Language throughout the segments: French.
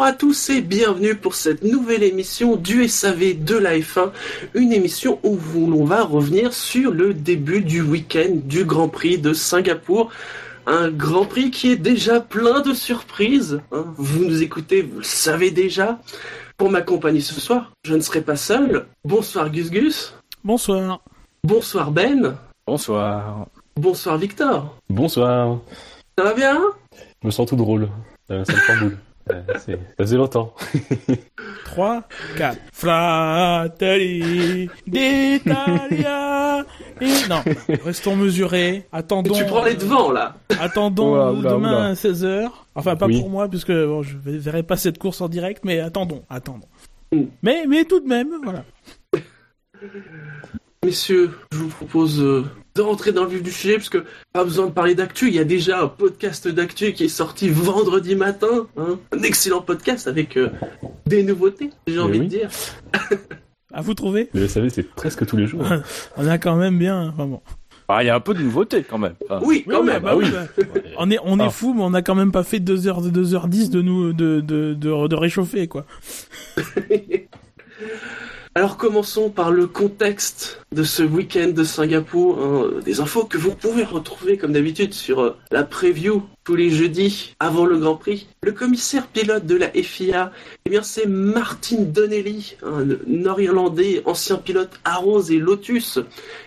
Bonjour à tous et bienvenue pour cette nouvelle émission du SAV de la F1, une émission où l'on va revenir sur le début du week-end du Grand Prix de Singapour. Un Grand Prix qui est déjà plein de surprises. hein. Vous nous écoutez, vous le savez déjà. Pour m'accompagner ce soir, je ne serai pas seul. Bonsoir Gus Gus. Bonsoir. Bonsoir Ben. Bonsoir. Bonsoir Victor. Bonsoir. Ça va bien Je me sens tout drôle. Euh, ça me. Euh, c'est- ça faisait longtemps. 3, 4. Fratelli d'Italia. Et non, restons mesurés. Attendons. Tu prends les devants là. Attendons Oula, oula, demain oula. à 16h. Enfin, pas Oui. pour moi, puisque bon, je ne verrai pas cette course en direct, mais attendons, attendons. Mm. Mais, mais tout de même, voilà. Messieurs, je vous propose de rentrer dans le vif du sujet parce que pas besoin de parler d'actu. Il y a déjà un podcast d'actu qui est sorti vendredi matin, hein. un excellent podcast avec euh, des nouveautés. J'ai Mais envie oui. de dire. À vous trouver Le SAV, c'est presque tous les jours. On a quand même bien. Enfin bon. Ah, il y a un peu de nouveauté quand même. Enfin, Oui, quand Oui, même. bah oui, bah, on est, on est Ah. fou, mais on a quand même pas fait 2 heures, 2h10 de nous, de, de, de, de réchauffer, quoi. Alors commençons par le contexte de ce week-end de Singapour. hein, des infos que vous pouvez retrouver comme d'habitude sur euh, la preview tous les jeudis avant le Grand Prix. Le commissaire pilote de la FIA, eh bien c'est Martin Donnelly, un nord-irlandais, ancien pilote Rose et Lotus,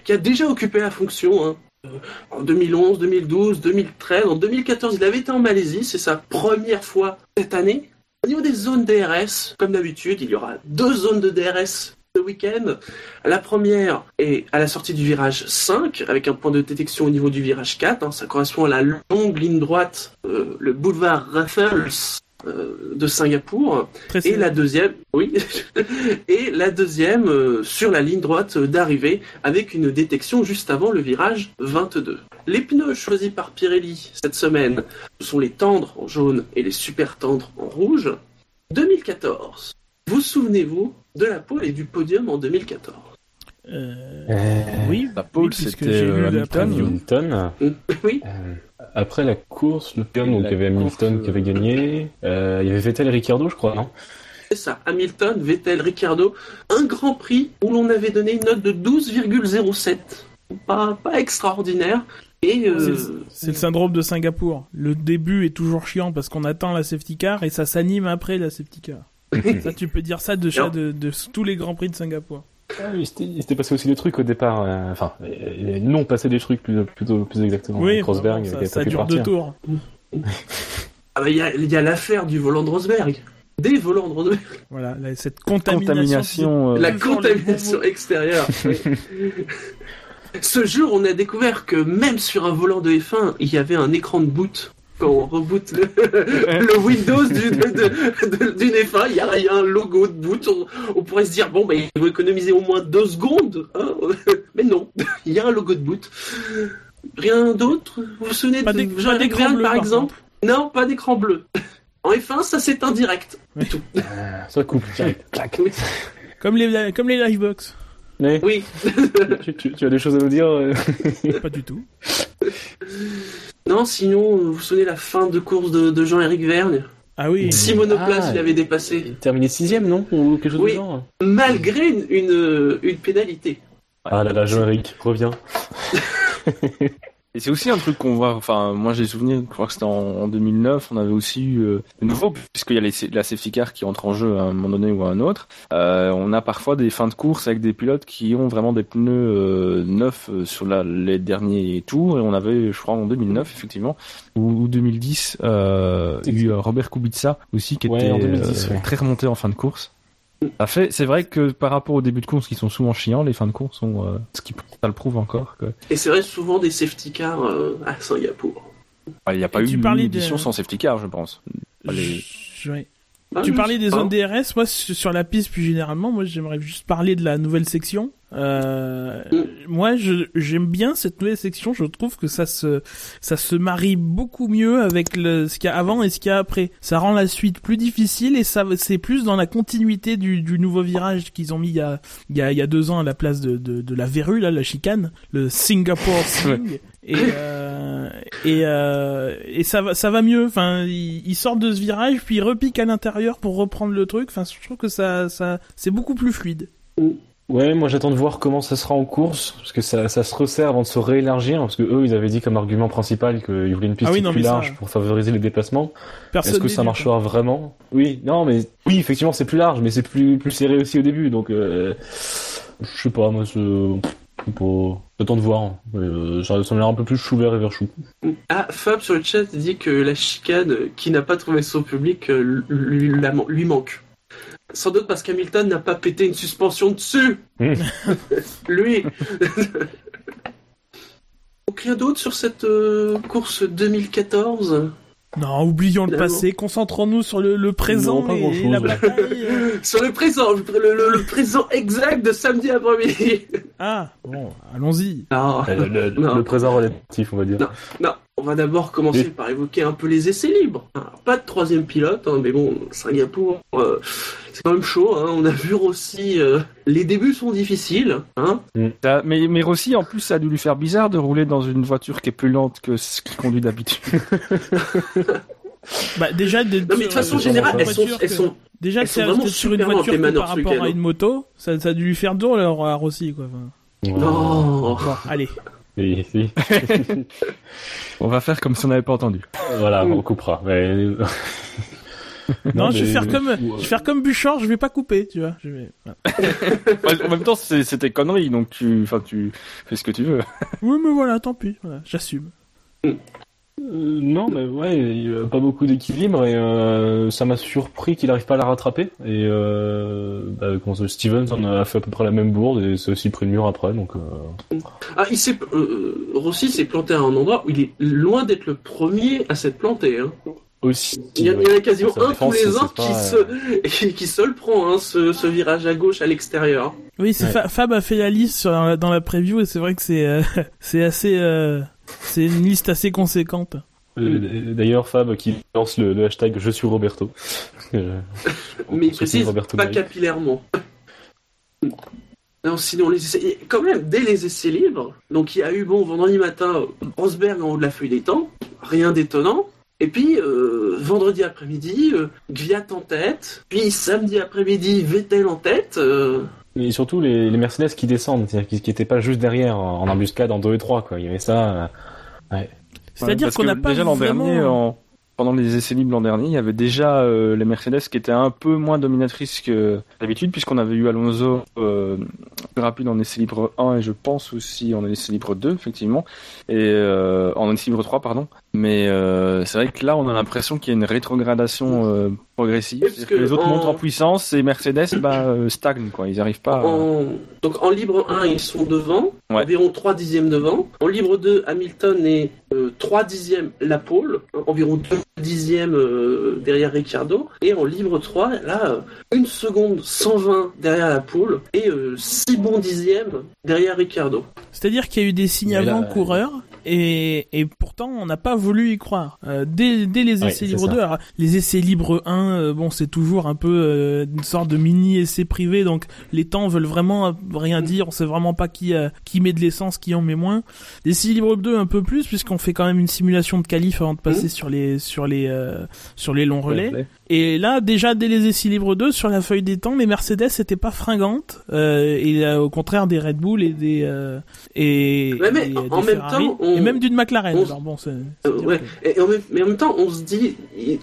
qui a déjà occupé la fonction. hein, euh, en 2011, 2012, 2013, en 2014, il avait été en Malaisie, c'est sa première fois cette année. Au niveau des zones DRS, comme d'habitude, il y aura deux zones de DRS week-end. La première est à la sortie du virage 5, avec un point de détection au niveau du virage 4. hein. ça correspond à la longue ligne droite, euh, le boulevard Raffles euh, de Singapour. Et la deuxième, oui, et la deuxième euh, sur la ligne droite d'arrivée avec une détection juste avant le virage 22. Les pneus choisis par Pirelli cette semaine ce sont les tendres en jaune et les super tendres en rouge. 2014. Vous souvenez-vous de la pole et du podium en 2014 Euh, Euh, oui, La pole, oui, c'était, j'ai euh, Hamilton. Hamilton. Oui, Euh, après la course, le podium, donc il y avait Hamilton course, qui avait gagné. Euh, il y avait Vettel et Ricciardo, je crois, non? C'est ça. Hamilton, Vettel, Ricciardo. Un grand prix où l'on avait donné une note de 12,07. Pas, pas extraordinaire. Et euh, C'est- C'est le syndrome de Singapour. Le début est toujours chiant parce qu'on attend la safety car et ça s'anime après la safety car. ça, tu peux dire ça de, de tous les grands prix de Singapour. Ah oui, c'était- il s'était passé aussi des trucs au départ. euh, Enfin, euh, non passé des trucs plus, plutôt, plus exactement. oui, Rosberg ça, ça dure deux tours. ah bah, il y a, il y a l'affaire du volant de Rosberg. Des volants de Rosberg. Voilà, là, cette contamination. Contamination. euh, La contamination extérieure. Ce jour, on a découvert que même sur un volant de F1, il y avait un écran de boot. Quand on reboot le, le Windows du- de- de- de- d'une F1, il y, a, il y a un logo de boot. On, on pourrait se dire, bon, bah, ils vont économiser au moins deux secondes. hein. Mais non, il y a un logo de boot. Rien d'autre? Vous vous souvenez Pas de bleu, par exemple? Non, pas d'écran bleu. En F1, ça c'est indirect. Oui. Tout. Euh, ça coupe direct. Clac. Oui. Comme les, comme les livebox. Mais Oui. tu, tu- tu as des choses à nous dire euh? Pas du tout. Non, sinon, euh, vous vous souvenez la fin de course de, de Jean-Éric Vergne Ah oui. Six monoplaces, Ah, il avait dépassé. Il terminé sixième, non Ou quelque chose Oui. du genre Malgré une, une, une pénalité. Ah là là, Jean-Éric, reviens. Et c'est aussi un truc qu'on voit, enfin, moi j'ai souvenir, je crois que c'était en, en 2009, on avait aussi eu, euh, de nouveau, puisqu'il y a les, la safety car qui entre en jeu à un moment donné ou à un autre, euh, on a parfois des fins de course avec des pilotes qui ont vraiment des pneus euh, neufs euh, sur la, les derniers tours, et on avait, je crois, en 2009, effectivement, ou, ou 2010, euh, eu euh, Robert Kubica aussi, qui Ouais, était en 2010, euh, ouais. très remonté en fin de course. Fait, c'est vrai que par rapport au début de course qui sont souvent chiants, les fins de course sont, euh, ce qui ça le prouve encore que Et c'est vrai, souvent des safety cars euh, à Singapour. Ah, Il n'y a pas Et eu une édition de- sans safety car, je pense. Les- Je- ouais. Ah, tu parlais des pas. zones DRS, moi sur sur la piste plus généralement, moi j'aimerais juste parler de la nouvelle section. Euh, Mm. Moi je j'aime bien cette nouvelle section, je trouve que ça se ça se marie beaucoup mieux avec le ce qu'il y a avant et ce qu'il y a après. Ça rend la suite plus difficile et ça c'est plus dans la continuité du, du nouveau virage qu'ils ont mis il y a il y a il y a deux ans à la place de de, de la verrue là, la chicane, le Singapore Swing. Et euh, et euh, et ça va ça va mieux. Enfin, ils il sortent de ce virage puis ils repiquent à l'intérieur pour reprendre le truc. Enfin, je trouve que ça ça c'est beaucoup plus fluide. Ouais, moi j'attends de voir comment ça sera en course, parce que ça, ça se resserre avant de se réélargir, parce que eux ils avaient dit comme argument principal qu'ils voulaient une piste Ah oui, non, plus ça- large pour favoriser les déplacements. Est-ce que ça marchera vraiment? Oui, non, mais oui, effectivement c'est plus large, mais c'est plus plus serré aussi au début, donc euh, je sais pas, moi c'est c'est pas- j'attends de voir. Euh, ça, m'a l'air un peu plus chou vert et vert chou. Ah, Fab sur le chat dit que la chicane qui n'a pas trouvé son public euh, lui, la- lui manque. Sans doute parce qu'Hamilton n'a pas pété une suspension dessus. Mmh. lui. Donc rien d'autre sur cette euh, course 2014 Non, oublions le passé, concentrons-nous sur le, le présent Non, pas et grand-chose. la bataille. Sur le présent, le, le- le présent exact de samedi après-midi. Ah, bon, allons-y. Non, Euh, le, le- Non. le présent relatif, on va dire. Non. On va d'abord commencer Oui. par évoquer un peu les essais libres. Alors, pas de troisième pilote, hein, mais bon, Singapour, euh, c'est quand même chaud. hein. On a vu aussi, euh, les débuts sont difficiles. Hein. Ça- Mais, mais Rossi, en plus, ça a dû lui faire bizarre de rouler dans une voiture qui est plus lente que ce qu'il conduit d'habitude. Bah déjà de, Non, mais de toute façon générale, elles sont, elles que- sont déjà elles que c'est vraiment sur une voiture que par rapport à une moto, ça, ça a dû lui faire dur leur à Rossi quoi. Enfin. Non. bon, allez. Oui, si. On va faire comme si on n'avait pas entendu. Voilà, on coupera. Mais... Non, je vais faire comme je vais faire comme Bouchard, je vais pas couper, tu vois. Je vais... en même temps, c'est- c'était connerie, donc tu, enfin, tu fais ce que tu veux. Oui, mais voilà, tant pis, voilà, j'assume. Euh, non, mais ouais, il a pas beaucoup d'équilibre et euh, ça m'a surpris qu'il arrive pas à la rattraper. Et euh, bah, ça, Stevens en a fait à peu près la même bourde et c'est aussi pris le mur après. Donc euh, Ah, il s'est, euh, Rossi s'est planté à un endroit où il est loin d'être le premier à s'être planté. Hein. aussi. Il y, a, il y en a quasiment un tous les ans qui, euh, se, qui se le prend, hein, ce, ce virage à gauche à l'extérieur. Oui, c'est Ouais. Fa- Fab a fait la liste sur dans la preview et c'est vrai que c'est euh, c'est assez euh, c'est une liste assez conséquente. Euh, D'ailleurs, Fab qui lance le, le hashtag Je suis Roberto. Euh, Mais il précise Roberto pas capillairement. Non, sinon les essais, quand même dès les essais libres. Donc il y a eu bon vendredi matin Rosberg en haut de la feuille des temps, rien d'étonnant. Et puis euh, vendredi après-midi, euh, Gviat en tête. Puis samedi après-midi, Vettel en tête. Et surtout les, les Mercedes qui descendent, c'est-à-dire qui, qui étaient pas juste derrière en en embuscade en 2 et 3 quoi. Il y avait ça. euh, C'est-à-dire qu'on n'a pas déjà l'an vraiment... dernier, en- pendant les essais libres l'an dernier, il y avait déjà euh, les Mercedes qui étaient un peu moins dominatrices que d'habitude, puisqu'on avait eu Alonso euh, plus rapide en essai libre 1 et je pense aussi en essai libre 2, effectivement, et euh, en essai libre 3, pardon. Mais euh, c'est vrai que là, on a l'impression qu'il y a une rétrogradation euh, progressive. Que que les autres en- montent en puissance et Mercedes bah, euh, stagnent, quoi. Ils n'arrivent pas. à- En... Donc en libre 1, ils sont devant, Ouais. environ 3 dixièmes devant. En libre 2, Hamilton est euh, 3 dixièmes la pole, hein, environ 2 dixièmes euh, derrière Ricciardo. Et en libre 3, là, euh, 1 seconde 120 derrière la pole et 6 bons dixièmes derrière Ricciardo. C'est-à-dire qu'il y a eu des là, avant coureurs et, et pourtant on n'a pas voulu y croire. Euh, dès, dès les essais libres ça. 2, alors, les essais libres 1, euh, bon c'est toujours un peu euh, une sorte de mini essai privé, donc les temps veulent vraiment rien dire, on sait vraiment pas qui euh, qui met de l'essence, qui en met moins. Les essais libres 2 un peu plus puisqu'on fait quand même une simulation de qualif avant de passer Mhm. sur les sur les euh, sur les longs relais. ouais. Et là, déjà, dès les essais libres 2, sur la feuille des temps, les Mercedes n'étaient pas fringantes, euh, et euh, au contraire des Red Bull et des euh, et, Ouais, mais et en des même Ferrari, temps, on- et même d'une McLaren. on- Alors bon, c'est Euh, c'est dire ouais. que- Et en même, mais en même temps, on se dit,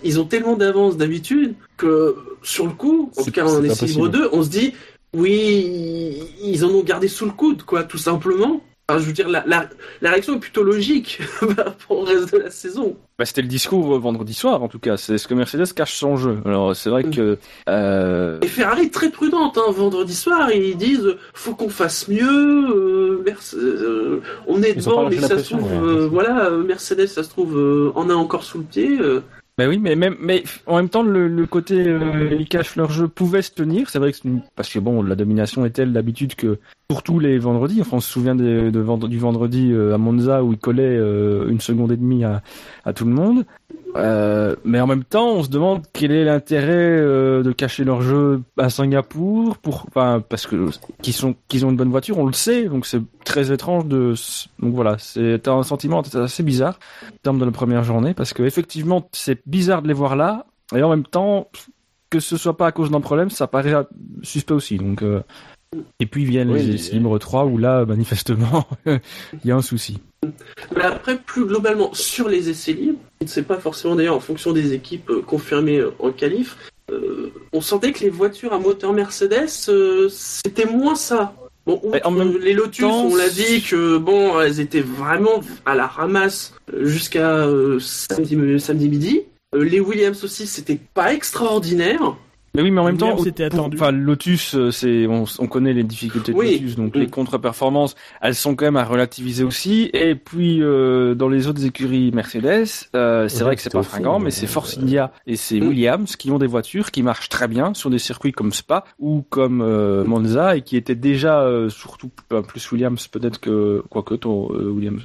ils, ont tellement d'avance d'habitude que sur le coup, en tout cas en essai libre possible. 2, on se dit, oui, ils en ont gardé sous le coude, quoi, tout simplement. Enfin, je veux dire, la, la, la réaction est plutôt logique par rapport au reste de la saison. Bah, c'était le discours euh, vendredi soir, en tout cas. C'est ce que Mercedes cache son jeu. Alors, c'est vrai que euh, Et Ferrari est très prudente, hein, vendredi soir, ils disent, faut qu'on fasse mieux, euh, Merce- euh, on est Ils devant, mais ça se trouve, ouais. euh, voilà, Mercedes, ça se trouve, euh, en a encore sous le pied. Euh. Bah oui, mais même, mais en même temps, le, côté euh, ils cachent leur jeu pouvait se tenir. C'est vrai que une- parce que bon, la domination est telle d'habitude que pour tous les vendredis, enfin, on se souvient du vendredi euh, à Monza où ils collaient euh, une seconde et demie à, à tout le monde. Euh, mais en même temps, on se demande quel est l'intérêt euh, de cacher leur jeu à Singapour pour, enfin, parce que qu'ils sont, qu'ils ont une bonne voiture, on le sait, donc c'est très étrange de, donc voilà, c'est un sentiment assez bizarre en termes de la première journée, parce que effectivement, c'est bizarre de les voir là, et en même temps, que ce soit pas à cause d'un problème, ça paraît suspect aussi, donc. Euh, et puis viennent les essais libres 3 où là, manifestement, il y a un souci. Mais après, plus globalement, sur les essais libres, c'est pas forcément d'ailleurs en fonction des équipes euh, confirmées euh, en qualif, euh, on sentait que les voitures à moteur Mercedes, c'était moins ça. Bon, les Lotus, on l'a dit que bon, elles étaient vraiment à la ramasse jusqu'à samedi, samedi midi. les Williams aussi, c'était pas extraordinaire. Mais oui, mais en même temps, c'était attendu. Enfin, Lotus, euh, c'est on, on, connaît les difficultés de Lotus, donc les contre-performances, elles sont quand même à relativiser aussi. Et puis euh, dans les autres écuries Mercedes, euh, c'est vrai que c'est pas fringant, mais c'est Force India et c'est Williams qui ont des voitures qui marchent très bien sur des circuits comme Spa ou comme euh, Monza et qui étaient déjà surtout plus Williams peut-être que quoique ton Williams,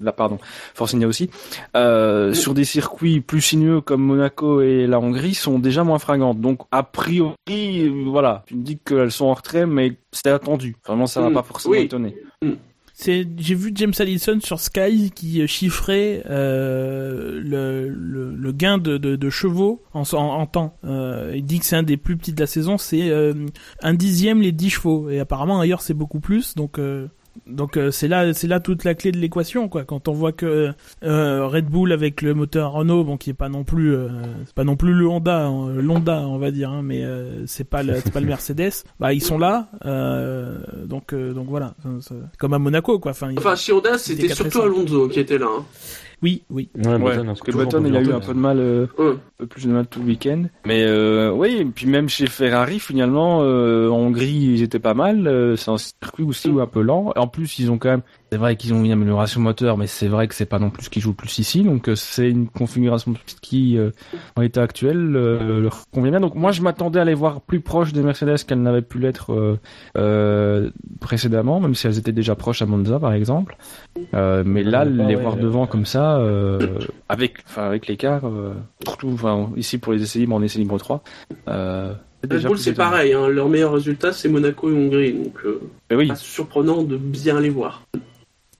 là pardon, Force India aussi, sur des circuits plus sinueux comme Monaco et la Hongrie sont déjà moins fringantes. Donc a priori, voilà, tu me dis qu'elles sont en retrait, mais c'était attendu. Vraiment, ça m'a mm. pas forcément étonné. Mm. C'est, j'ai vu James Allison sur Sky qui chiffrait euh, le, le, gain de, de, chevaux en, en, temps. Euh, il dit que c'est un des plus petits de la saison, c'est euh, un dixième les 10 chevaux. Et apparemment ailleurs c'est beaucoup plus, donc donc euh, c'est là c'est là toute la clé de l'équation quoi. Quand on voit que euh, Red Bull avec le moteur Renault bon qui est pas non plus euh, pas non plus le Honda hein, l'Honda on va dire hein, mais c'est pas le c'est pas le Mercedes. Bah ils sont là donc donc voilà. Comme à Monaco quoi. Enfin enfin chez Honda c'était surtout Alonso qui était là hein. Oui, oui. Ouais, parce que Button, il a eu un peu de mal, euh, un peu plus de mal tout le week-end. Mais euh, oui, et puis même chez Ferrari, finalement, euh, en Hongrie, ils étaient pas mal. Euh, c'est un circuit aussi un peu lent. En plus, ils ont quand même c'est vrai qu'ils ont une amélioration moteur, mais c'est vrai que c'est pas non plus ce qui joue le plus ici. Donc euh, c'est une configuration qui, euh, en état actuel, euh, leur convient bien. Donc moi je m'attendais à les voir plus proches des Mercedes qu'elles n'avaient pu l'être précédemment, même si elles étaient déjà proches à Monza par exemple. mais là, les voir devant comme ça, avec, enfin avec l'écart, surtout, enfin ici pour les essais libres en essais libres 3. Red Bull, c'est pareil, hein. leur meilleur résultat c'est Monaco et Hongrie, donc euh, oui. pas surprenant de bien les voir.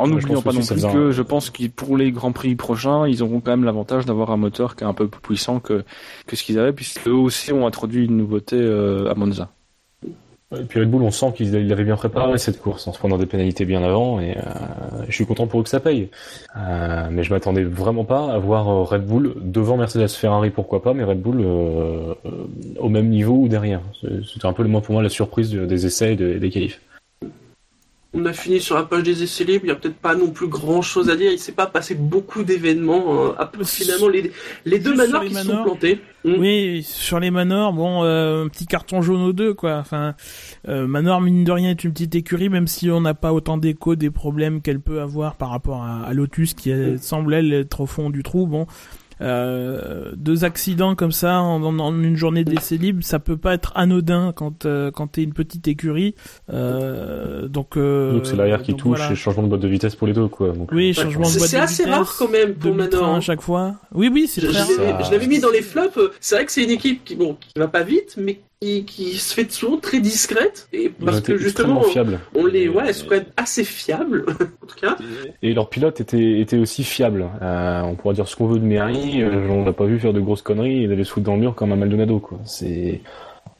En n'oubliant pas non plus que je pense que pour les Grands Prix prochains, ils auront quand même l'avantage d'avoir un moteur qui est un peu plus puissant que, que ce qu'ils avaient, puisqu'eux aussi ont introduit une nouveauté euh, à Monza. Et puis Red Bull, on sent qu'il avait bien préparé cette course en se prenant des pénalités bien avant, et euh, je suis content pour eux que ça paye. Euh, mais je m'attendais vraiment pas à voir Red Bull devant Mercedes Ferrari, pourquoi pas, mais Red Bull euh, au même niveau ou derrière. C'était un peu le moins pour moi la surprise des essais et des qualifs. On a fini sur la page des essais libres, il n'y a peut-être pas non plus grand chose à dire, il s'est pas passé beaucoup d'événements. Hein. finalement, les, les deux manors qui sont plantés. Hmm. Oui, sur les manors, bon, euh, un petit carton jaune aux deux, quoi. Enfin, euh, Manor, mine de rien, est une petite écurie, même si on n'a pas autant d'écho des problèmes qu'elle peut avoir par rapport à, Lotus, qui hmm. semble, elle, être au fond du trou. Bon, euh, deux accidents comme ça en, une journée d'essai libre, ça peut pas être anodin quand euh, quand t'es une petite écurie. Euh, donc euh, donc c'est l'arrière qui touche et changement de boîte de vitesse pour les deux quoi. Donc, oui, changement de boîte de vitesse. C'est assez rare quand même pour maintenant à chaque fois. Oui oui, c'est très rare. Je l'avais mis dans les flops. C'est vrai que c'est une équipe qui bon qui va pas vite, mais qui, se fait souvent très discrète. Et parce que justement on, les ouais elles sont quand même assez fiables en tout cas. Et leur pilote était était aussi fiable euh, on pourrait dire ce qu'on veut de Mary euh, on l'a pas vu faire de grosses conneries et d'aller se foutre dans le mur comme un Maldonado quoi. C'est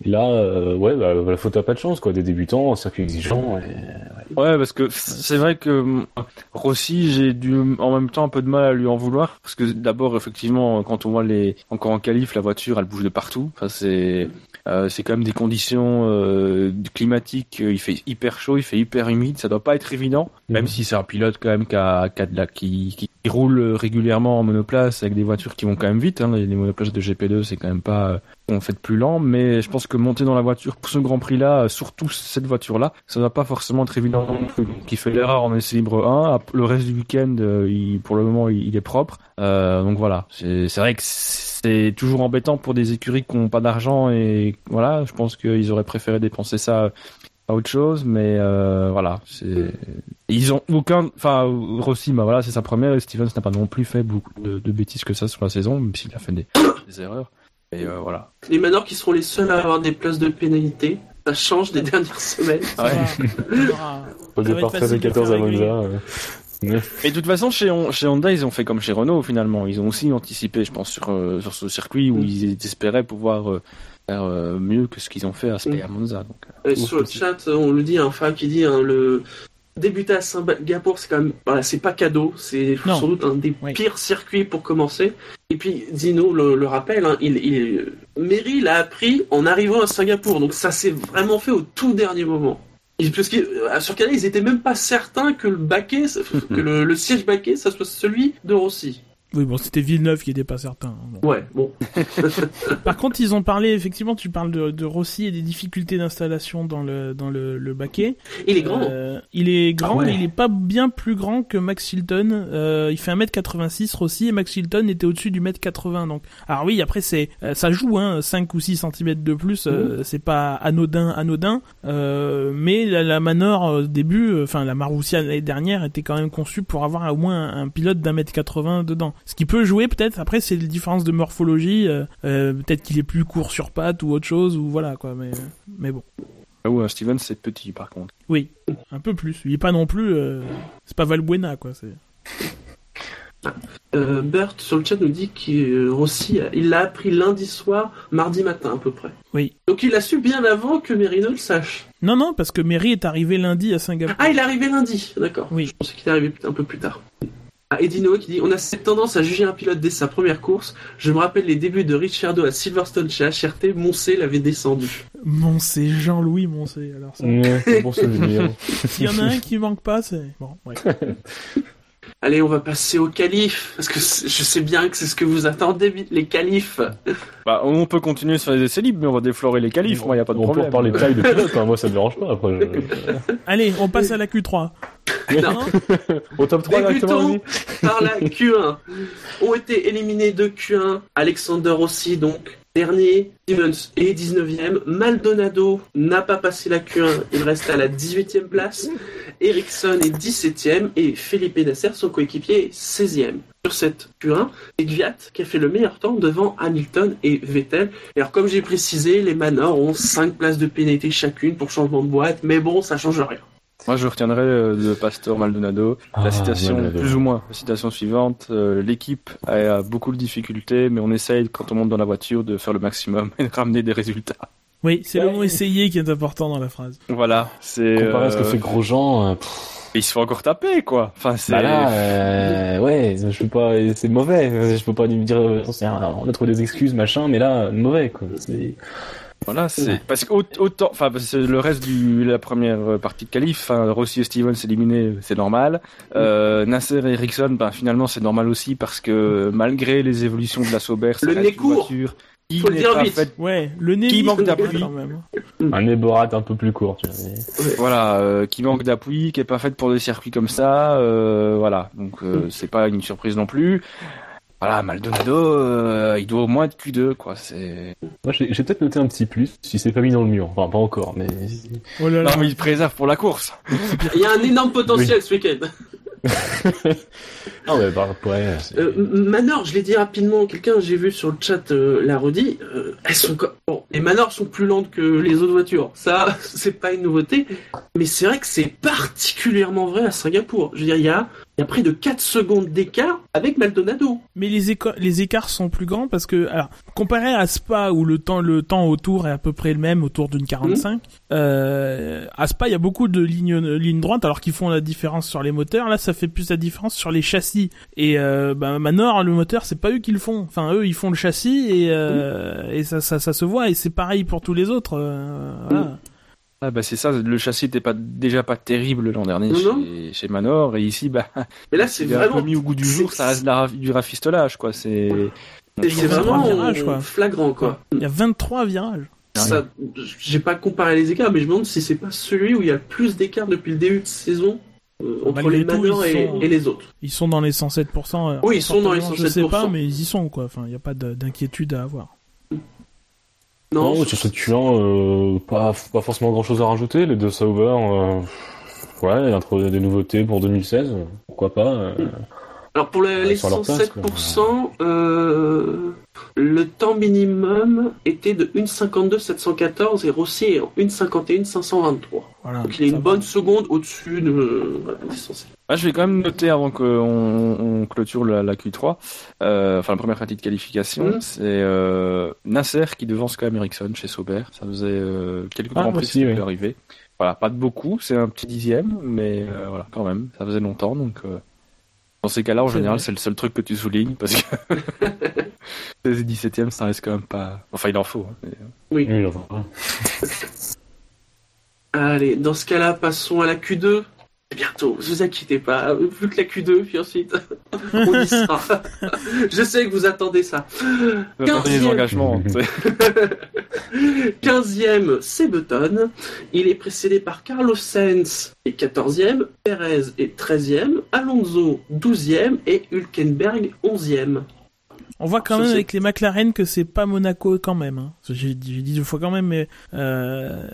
là euh, ouais bah, la faute a pas de chance quoi. Des débutants un circuit exigeant ouais. parce que c'est vrai que Rossi j'ai dû en même temps un peu de mal à lui en vouloir parce que d'abord effectivement quand on voit les encore en qualif la voiture elle bouge de partout. Enfin c'est euh, c'est quand même des conditions euh, climatiques. Euh, il fait hyper chaud, il fait hyper humide. Ça doit pas être évident, même mhm. si c'est un pilote quand même qui, a, qui, qui, qui, roule régulièrement en monoplace avec des voitures qui vont quand même vite. Hein. Les, monoplaces de GP2, c'est quand même pas on fait plus lent, mais je pense que monter dans la voiture pour ce Grand Prix-là, surtout cette voiture-là, ça va pas forcément être évident non plus. Qui fait l'erreur en essai libre 1, le reste du week-end, il, pour le moment, il, est propre. Euh, donc voilà, c'est vrai que c'est toujours embêtant pour des écuries qui n'ont pas d'argent et voilà, je pense qu'ils auraient préféré dépenser ça à autre chose, mais euh, voilà, c'est ils ont aucun, enfin Rossi, bah voilà, c'est sa première. Et Stevens n'a pas non plus fait beaucoup de, de bêtises que ça sur la saison, même s'il a fait des erreurs. Et euh, voilà. Les Manors qui seront les seuls à avoir des places de pénalité. Ça change des dernières semaines. Aura- Au départ être facile de 13 et 14 à. Monza. Ouais. Et de toute façon, chez, Hon- chez Honda, ils ont fait comme chez Renault finalement. Ils ont aussi anticipé, je pense, sur, euh, sur ce circuit où Mm. ils espéraient pouvoir euh, faire euh, mieux que ce qu'ils ont fait à Spa Mm. Monza. Donc, Et sur le chat, on le dit, un fan qui dit hein, le débuter à Singapour, c'est quand même, voilà, c'est pas cadeau, c'est sans doute un des Oui. pires circuits pour commencer. Et puis Dino le, le rappelle, hein, il, il, Mary l'a appris en arrivant à Singapour, donc ça s'est vraiment fait au tout dernier moment. Et Parce que euh, sur Canal, ils étaient même pas certains que le baquet, que le, le siège baquet, ça soit celui de Rossi. Oui, bon, c'était Villeneuve qui était pas certain. hein, bon. Ouais, bon. Par contre, ils ont parlé, effectivement, tu parles de, de Rossi et des difficultés d'installation dans le, dans le, le baquet. Il est grand. Euh, il est grand, Ah ouais. mais il est pas bien plus grand que Max Chilton. Euh, il fait 1m86 Rossi et Max Chilton était au-dessus du 1m80. Donc, alors oui, après c'est, euh, ça joue, hein, 5 ou 6 cm de plus, euh, c'est pas anodin, anodin. Euh, mais la, la Manor euh, au début, euh, enfin la Marussia l'année dernière était quand même conçue pour avoir au moins un, un pilote d'un mètre 80 dedans. Ce qui peut jouer peut-être. Après, c'est les différences de morphologie. euh, euh, peut-être qu'il est plus court sur pattes ou autre chose ou voilà quoi. Mais mais bon. là où euh, Steven, c'est petit par contre. Oui, un peu plus. Il est pas non plus. euh, c'est pas Valbuena, quoi. C'est. Euh, Bert sur le chat nous dit que euh, Rossi, a- il l'a appris lundi soir, mardi matin à peu près. Oui. Donc il l'a su bien avant que Merino le sache. Non, non, parce que Mary est arrivé lundi à Singapour. Ah, il est arrivé lundi, d'accord. Oui. Je pensais qu'il est arrivé un peu plus tard. Ah, Eddie Noah qui dit On a cette tendance à juger un pilote dès sa première course. Je me rappelle les débuts de Ricciardo à Silverstone chez HRT. Moncey l'avait descendu. Moncé, Jean-Louis Moncé. Alors ça. Ouais, c'est bon souvenir. S'il y en a un qui manque pas, c'est. Bon, ouais. Allez, on va passer au qualif. Parce que je sais bien que c'est ce que vous attendez, les qualifs. Bah, on peut continuer sur les essais libres, mais on va déflorer les qualifs. Moi, y a pas de On peut problème. reparler de taille de pilote, hein, moi ça me dérange pas après. je- Allez, on passe à la Q3. Non. Au top 3 directement, Débutons par la Q1. Ont été éliminés de Q1 Alexander Rossi, donc dernier, Stevens est 19e. Maldonado n'a pas passé la Q1, il reste à la 18e place. Ericsson est 17e et Felipe Nasser, son coéquipier, est 16e. Sur cette Q1, c'est Gviat qui a fait le meilleur temps devant Hamilton et Vettel. Et alors, comme j'ai précisé, les Manors ont 5 places de pénalité chacune pour changement de boîte, mais bon, ça change rien. Moi, je retiendrai euh, de Pastor Maldonado la Ah, citation, Maldonado. plus ou moins, la citation suivante. euh, L'équipe a beaucoup de difficultés, mais on essaye, quand on monte dans la voiture, de faire le maximum et de ramener des résultats. Oui, c'est le mot essayer qui est important dans la phrase. Voilà, c'est. Comparé à ce que euh, fait Grosjean, euh, pff, Il se fait encore taper, quoi. Enfin, c'est. bah là, euh, ouais, je peux pas, c'est mauvais. Je peux pas lui dire, euh, on a trouvé des excuses, machin, mais là, mauvais, quoi. C'est- Voilà, c'est parce que au- autant, enfin, parce que le reste du la première euh, partie de qualif, enfin, Rossi et Stevens éliminés, c'est normal. Euh, Nasser et Ericsson, ben finalement c'est normal aussi parce que malgré les évolutions de la Sauber, Le nez court. voiture qui Faut le n'est dire pas vite. faite- Ouais, le nez Qui manque d'appui. quand même. Un éborat un peu plus court, tu vois. Voilà, euh, qui manque d'appui, qui est pas faite pour des circuits comme ça, euh, voilà. Donc euh, c'est pas une surprise non plus. Voilà, Maldonado, euh, il doit au moins être Q2, quoi. C'est. Moi, j'ai peut-être noté un petit plus, si c'est pas mis dans le mur. Enfin, pas encore, mais. Oh là là. Non, mais il préserve pour la course. Il y a un énorme potentiel ce week-end. Ah ouais, bah, ouais. Euh, Manor, je l'ai dit rapidement, quelqu'un j'ai vu sur le chat euh, l'a redit, euh, elles sont bon, les Manor sont plus lentes que les autres voitures. Ça, c'est pas une nouveauté, mais c'est vrai que c'est particulièrement vrai à Singapour. Je veux dire, il y a, il y a près de 4 secondes d'écart avec Maldonado. Mais les, écarts sont plus grands parce que, alors, comparé à Spa où le temps, le temps autour est à peu près le même, autour d'une 45, euh, à Spa il y a beaucoup de lignes, lignes droites alors qu'ils font la différence sur les moteurs. Là, ça fait plus la différence sur les châssis. Et euh, bah, Manor, le moteur, c'est pas eux qui le font. Enfin, eux, ils font le châssis et, euh, et ça, ça, ça se voit. Et c'est pareil pour tous les autres. voilà. Ah bah c'est ça, le châssis était pas déjà pas terrible l'an dernier Non, chez, chez Manor et ici bah Mais là, c'est est un vraiment, peu mis au goût du jour, ça reste la du rafistolage quoi. C'est c'est Il y a vraiment 23 virages, quoi. flagrant, quoi. Il y a 23 virages. Ça, j'ai pas comparé les écarts, mais je me demande si c'est pas celui où il y a le plus d'écart depuis le début de saison euh, entre Malgré les tout, Manor ils et, sont- et les autres. Ils sont dans les 107%. euh, Oui, ils sont dans les Je sais pas, 107%. mais ils y sont, quoi. Enfin, il n'y a pas de- d'inquiétude à avoir. Non, Non, sur ce Q1, euh, pas, pas forcément grand chose à rajouter. Les deux euh, ouais, introduire des nouveautés pour 2016, pourquoi pas. euh. Alors pour le- Ouais, les sur leur place, 107%, euh, le temps minimum était de 1,52 714 et Rossi est en 1,51 523. Voilà. Donc il est une va. bonne seconde au-dessus de voilà, des 107. Ah, je vais quand même noter avant qu'on on clôture la, la Q3, euh, enfin la première partie de qualification, Mhm. c'est euh, Nasser qui devance quand même Ericsson chez Sauber. Ça faisait euh, quelques Ah, grands prix oui. arrivé. Voilà, pas de beaucoup, c'est un petit dixième, mais euh, voilà, quand même, ça faisait longtemps, donc euh, dans ces cas-là, en général, c'est le seul truc que tu soulignes parce que 16 et 17 e ça reste quand même pas. Enfin, il en faut. hein, mais, euh, Oui, enfin, ouais. Allez, dans ce cas-là, passons à la Q2. Bientôt, ne vous inquiétez pas, plus que la Q2, puis ensuite, on y sera. Je sais que vous attendez ça. attendez les 15e. engagements. hein, c'est- 15e, c'est Button. Il est précédé par Carlos Sainz, qui est 14e, Perez est 13e, Alonso 12e et Hülkenberg 11e. On voit quand même avec les McLaren que c'est pas Monaco quand même. Hein. J'ai dit, deux fois quand même, mais euh,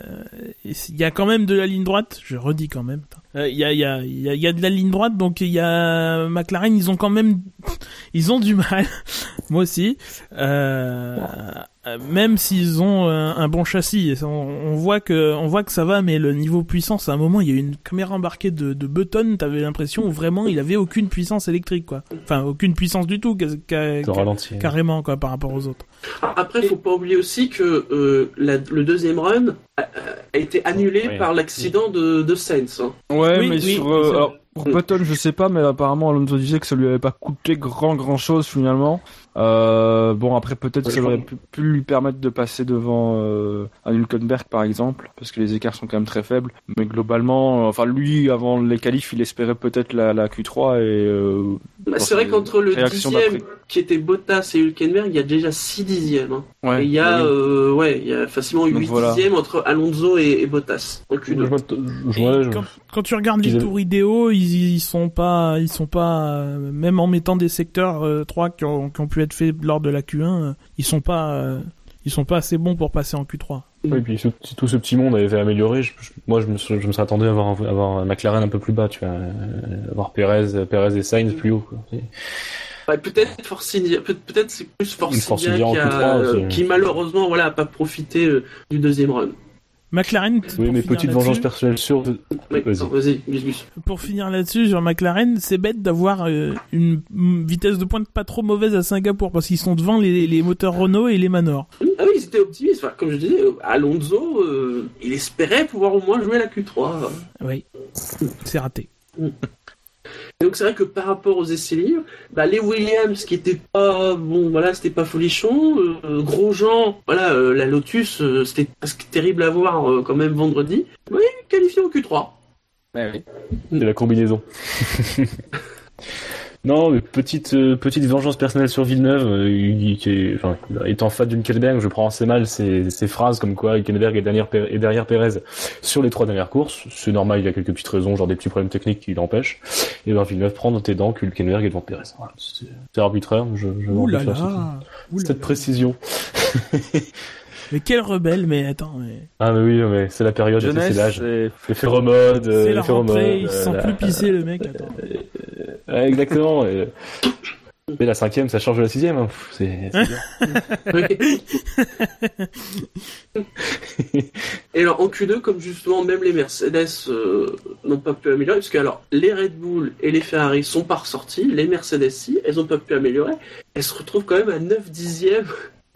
il y a quand même de la ligne droite. Je redis quand même. Il y, a, il y, a, il y, a, y a de la ligne droite, donc il y a McLaren. Ils ont quand même, ils ont du mal. Moi aussi. Euh, euh, même s'ils ont un, un bon châssis, on, on voit que, on voit que ça va, mais le niveau puissance, à un moment, il y a eu une caméra embarquée de, de Button. T'avais l'impression où vraiment il avait aucune puissance électrique, quoi. Enfin, aucune puissance du tout, ralenti. carrément quoi par rapport aux autres. Après, faut pas oublier aussi que euh, la- le deuxième run a, a été annulé Oui. par l'accident de, de Sainz. hein. Ouais, Oui, mais oui, sur, euh, alors, pour Button, je sais pas, mais apparemment Alonso disait que ça lui avait pas coûté grand grand chose finalement. Euh, bon, après peut-être ça aurait pu, pu lui permettre de passer devant euh, un Hülkenberg par exemple, parce que les écarts sont quand même très faibles. Mais globalement, euh, enfin lui, avant les qualifs, il espérait peut-être la, la Q3 et euh, Bah, c'est vrai qu'entre le dixième qui était Bottas et Hülkenberg, il y a déjà 6 dixièmes. hein. ouais. et il y a, oui. euh, ouais, il y a facilement 8 voilà. dixièmes entre Alonso et, et Bottas en Je, Q2. je- je- ouais, je- quand, quand tu regardes les Ils tours idéaux, ils, ils sont pas, ils sont pas, euh, même en mettant des secteurs euh, 3 qui ont, qui ont pu être faits lors de la Q1, euh, ils sont pas, euh, ils sont pas assez bons pour passer en Q3. Oui, puis ce- si tout ce petit monde avait été amélioré, je- je- moi je me, serais- je me serais attendu à avoir, un McLaren un peu plus bas, tu vois, euh, avoir Perez, Perez et Sainz plus haut. Quoi. Ouais, peut-être Force India, peut- peut-être c'est plus Force, Force India India en qui, a- Q3 aussi. qui malheureusement voilà a pas profité euh, du deuxième run. McLaren. Oui, mais petite vengeance personnelle de- Oui, Vas-y. Gus. Pour finir là-dessus, sur McLaren, c'est bête d'avoir euh, une vitesse de pointe pas trop mauvaise à Singapour parce qu'ils sont devant les, les moteurs Renault et les Manor. Ah oui, ils étaient optimistes. Enfin, comme je disais, Alonso, euh, il espérait pouvoir au moins jouer la Q3. Oui, c'est raté. Et donc c'est vrai que par rapport aux essais libres, bah, les Williams qui étaient pas bon, voilà, c'était pas folichon. euh, Grosjean, voilà, euh, la Lotus, euh, c'était presque terrible à voir euh, quand même vendredi. Oui, qualifié au Q3. Ouais, oui. C'est la combinaison. non, mais petite euh, petite vengeance personnelle sur Villeneuve, euh, il- qui est, enfin, étant fan d'Hülkenberg, je prends assez mal ces, ces phrases comme quoi Hülkenberg est derrière, est derrière Perez sur les trois dernières courses. C'est normal, il y a quelques petites raisons, genre des petits problèmes techniques qui l'empêchent. Et ben Villeneuve prend dans tes dents qu'Hülkenberg est devant Perez. Voilà, c'est arbitraire, mais je, je Ouh là m'en fiche, là. Ouh là Cette là. précision. Mais quel rebelle, mais attends, mais... Ah mais oui, mais c'est la période, c'est l'âge. c'est- Les phéromones, euh, c'est les la phéromones, rentrée, il se euh, sent la- plus pisser le mec, attends. Ouais, exactement. et- Mais la cinquième, ça change de la sixième. hein. C'est c'est bien. Et alors en Q2, comme justement même les Mercedes euh, n'ont pas pu améliorer, parce que alors les Red Bull et les Ferrari sont pas ressortis, les Mercedes si, elles ont pas pu améliorer, elles se retrouvent quand même à 9 dixièmes,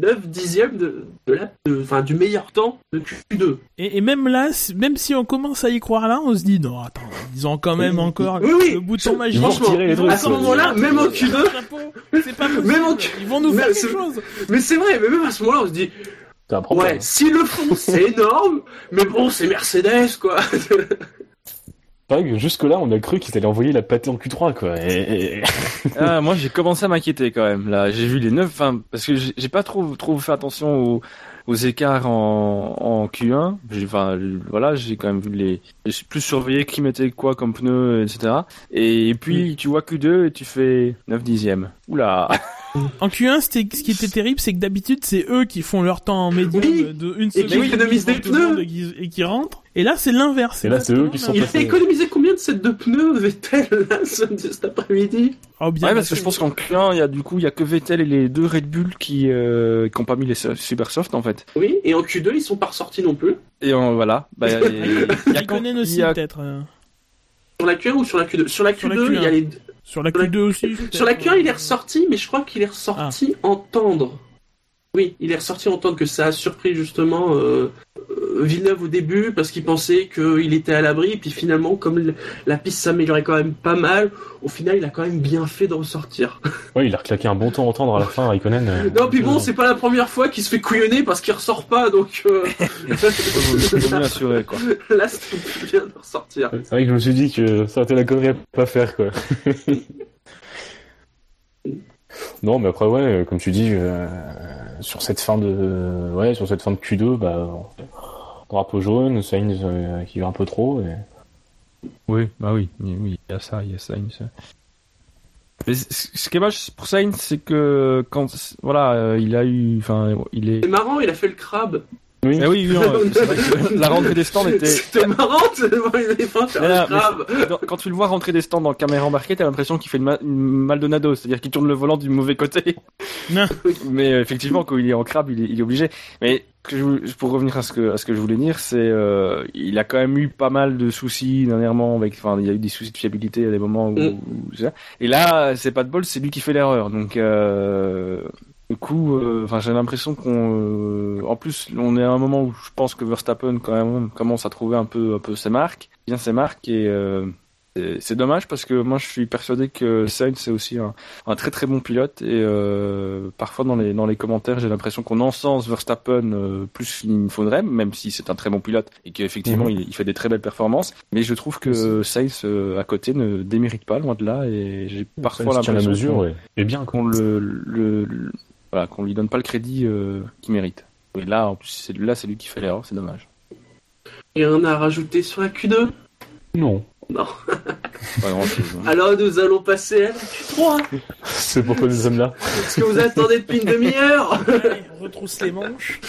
9 dixièmes de, de la, de- enfin, du meilleur temps de Q2. Et, et même là, si- même si on commence à y croire là, on se dit non, attends, ils ont quand même encore Oui, oui. le bouton magique. Franchement, retirer les trucs, à ce moment-là, même en Q2, Chapeau, C'est pas possible. Même en Q- Ils vont nous Mais faire c'est- quelque chose. mais c'est vrai, mais même à ce moment-là, on se dit, C'est un problème. ouais, s'ils le font, c'est énorme, mais bon, c'est Mercedes, quoi. Jusque-là, on a cru qu'ils allaient envoyer la pâtée en Q3, quoi. Et, et- Ah, moi j'ai commencé à m'inquiéter quand même. Là, j'ai vu les 9, enfin, parce que j'ai pas trop trop fait attention aux, aux écarts en, en Q1. J'ai- Enfin, voilà, j'ai quand même vu les, j'ai plus surveillé qui mettait quoi comme pneu, etc. Et, puis tu vois Q2 et tu fais 9 dixièmes. Oula. En Q1, c'était ce qui était terrible, c'est que d'habitude c'est eux qui font leur temps en médium Oui. de une Et qui seconde économisent des pneus. et qui, rentrent. Et là, c'est l'inverse. Et là, c'est eux qui sont Il passés. a économisé combien de sets de pneus Vettel là, ce- cet après-midi? Oh, bien Ouais, parce que je pense qu'en Q1, il y a du coup, il y a que Vettel et les deux Red Bull qui euh, qui ont pas mis les so- super soft en fait. Oui, et en Q2, ils sont pas ressortis non plus. Et euh, voilà. Bah, il y a- y a y peut-être. Sur la Q1 ou sur la Q2 Sur la Sur la Q2, il y a Q1. les... La Sur la- Q2 aussi. Sur la peut-être. Q1, il est ressorti, mais je crois qu'il est ressorti en tendre. Oui, il est ressorti en tendre, que ça a surpris justement euh, euh, Villeneuve au début, parce qu'il pensait qu'il était à l'abri, et puis finalement, comme la piste s'améliorait quand même pas mal, au final, il a quand même bien fait de ressortir. Ouais, il a reclaqué un bon temps en tendre à la fin, Raikkonen. euh, non, puis bon, c'est pas la première fois qu'il se fait couillonner parce qu'il ressort pas, donc euh, bien assuré quoi. là, c'est bien de ressortir. C'est vrai que je me suis dit que ça aurait été la connerie à pas faire, quoi. Non, mais après, ouais, euh, comme tu dis, euh, sur cette fin de, ouais, sur cette fin de Q2, bah, drapeau jaune, Sainz euh, qui va un peu trop, et... Oui, bah oui, oui, oui, il y a ça, il y a Sainz. Mais ce qui est moche pour Sainz, c'est que quand, voilà, euh, il a eu, enfin, il est. C'est marrant, il a fait le crabe. Oui, Eh oui, oui, non, c'est vrai que la rentrée des stands était. C'était marrant, de faire le non, mais crabe. Dans- Quand tu le vois rentrer des stands en caméra embarquée, t'as l'impression qu'il fait une, ma- Maldonado, c'est-à-dire qu'il tourne le volant du mauvais côté. Non. Mais euh, effectivement, quand il est en crabe, il est, il est obligé. Mais que je vou- pour revenir à ce que à ce que je voulais dire, c'est euh, il a quand même eu pas mal de soucis dernièrement avec, enfin, il y a eu des soucis de fiabilité à des moments où, Mm. où ça. Et là, c'est pas de bol, c'est lui qui fait l'erreur. Donc euh, du coup, euh, enfin, j'ai l'impression qu'on, euh, en plus, on est à un moment où je pense que Verstappen quand même commence à trouver un peu, un peu ses marques, bien ses marques, et euh, c'est- c'est dommage parce que moi, je suis persuadé que Sainz c'est aussi un, un très très bon pilote, et euh, parfois dans les dans les commentaires, j'ai l'impression qu'on encense Verstappen euh, plus qu'il ne faudrait, même si c'est un très bon pilote et qu'effectivement Mhm. il, il fait des très belles performances, mais je trouve que Sainz euh, à côté ne démérite pas loin de là, et j'ai parfois tient la l'impression mesure, ouais. Et bien, quoi. qu'on le, le, le- voilà, qu'on lui donne pas le crédit euh, qu'il mérite. Et là, en plus, c'est là, c'est lui qui fait l'erreur, c'est dommage. Et on a rajouté sur la Q2. Non. Pas grand chose. Alors nous allons passer à la Q3. C'est pourquoi nous sommes là. Ce que vous attendez depuis une demi-heure. Allez, on retrousse les manches.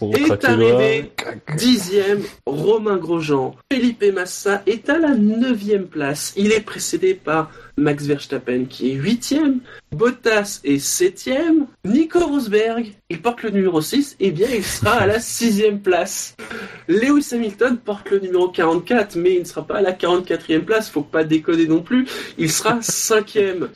On Est arrivé dixième Romain Grosjean. Felipe Massa est à la neuvième place. Il est précédé par Max Verstappen qui est huitième. Bottas est septième. Nico Rosberg, il porte le numéro 6. Eh bien, il sera à la sixième place. Lewis Hamilton porte le numéro 44, mais il ne sera pas à la 44e place. Faut pas déconner non plus. Il sera cinquième.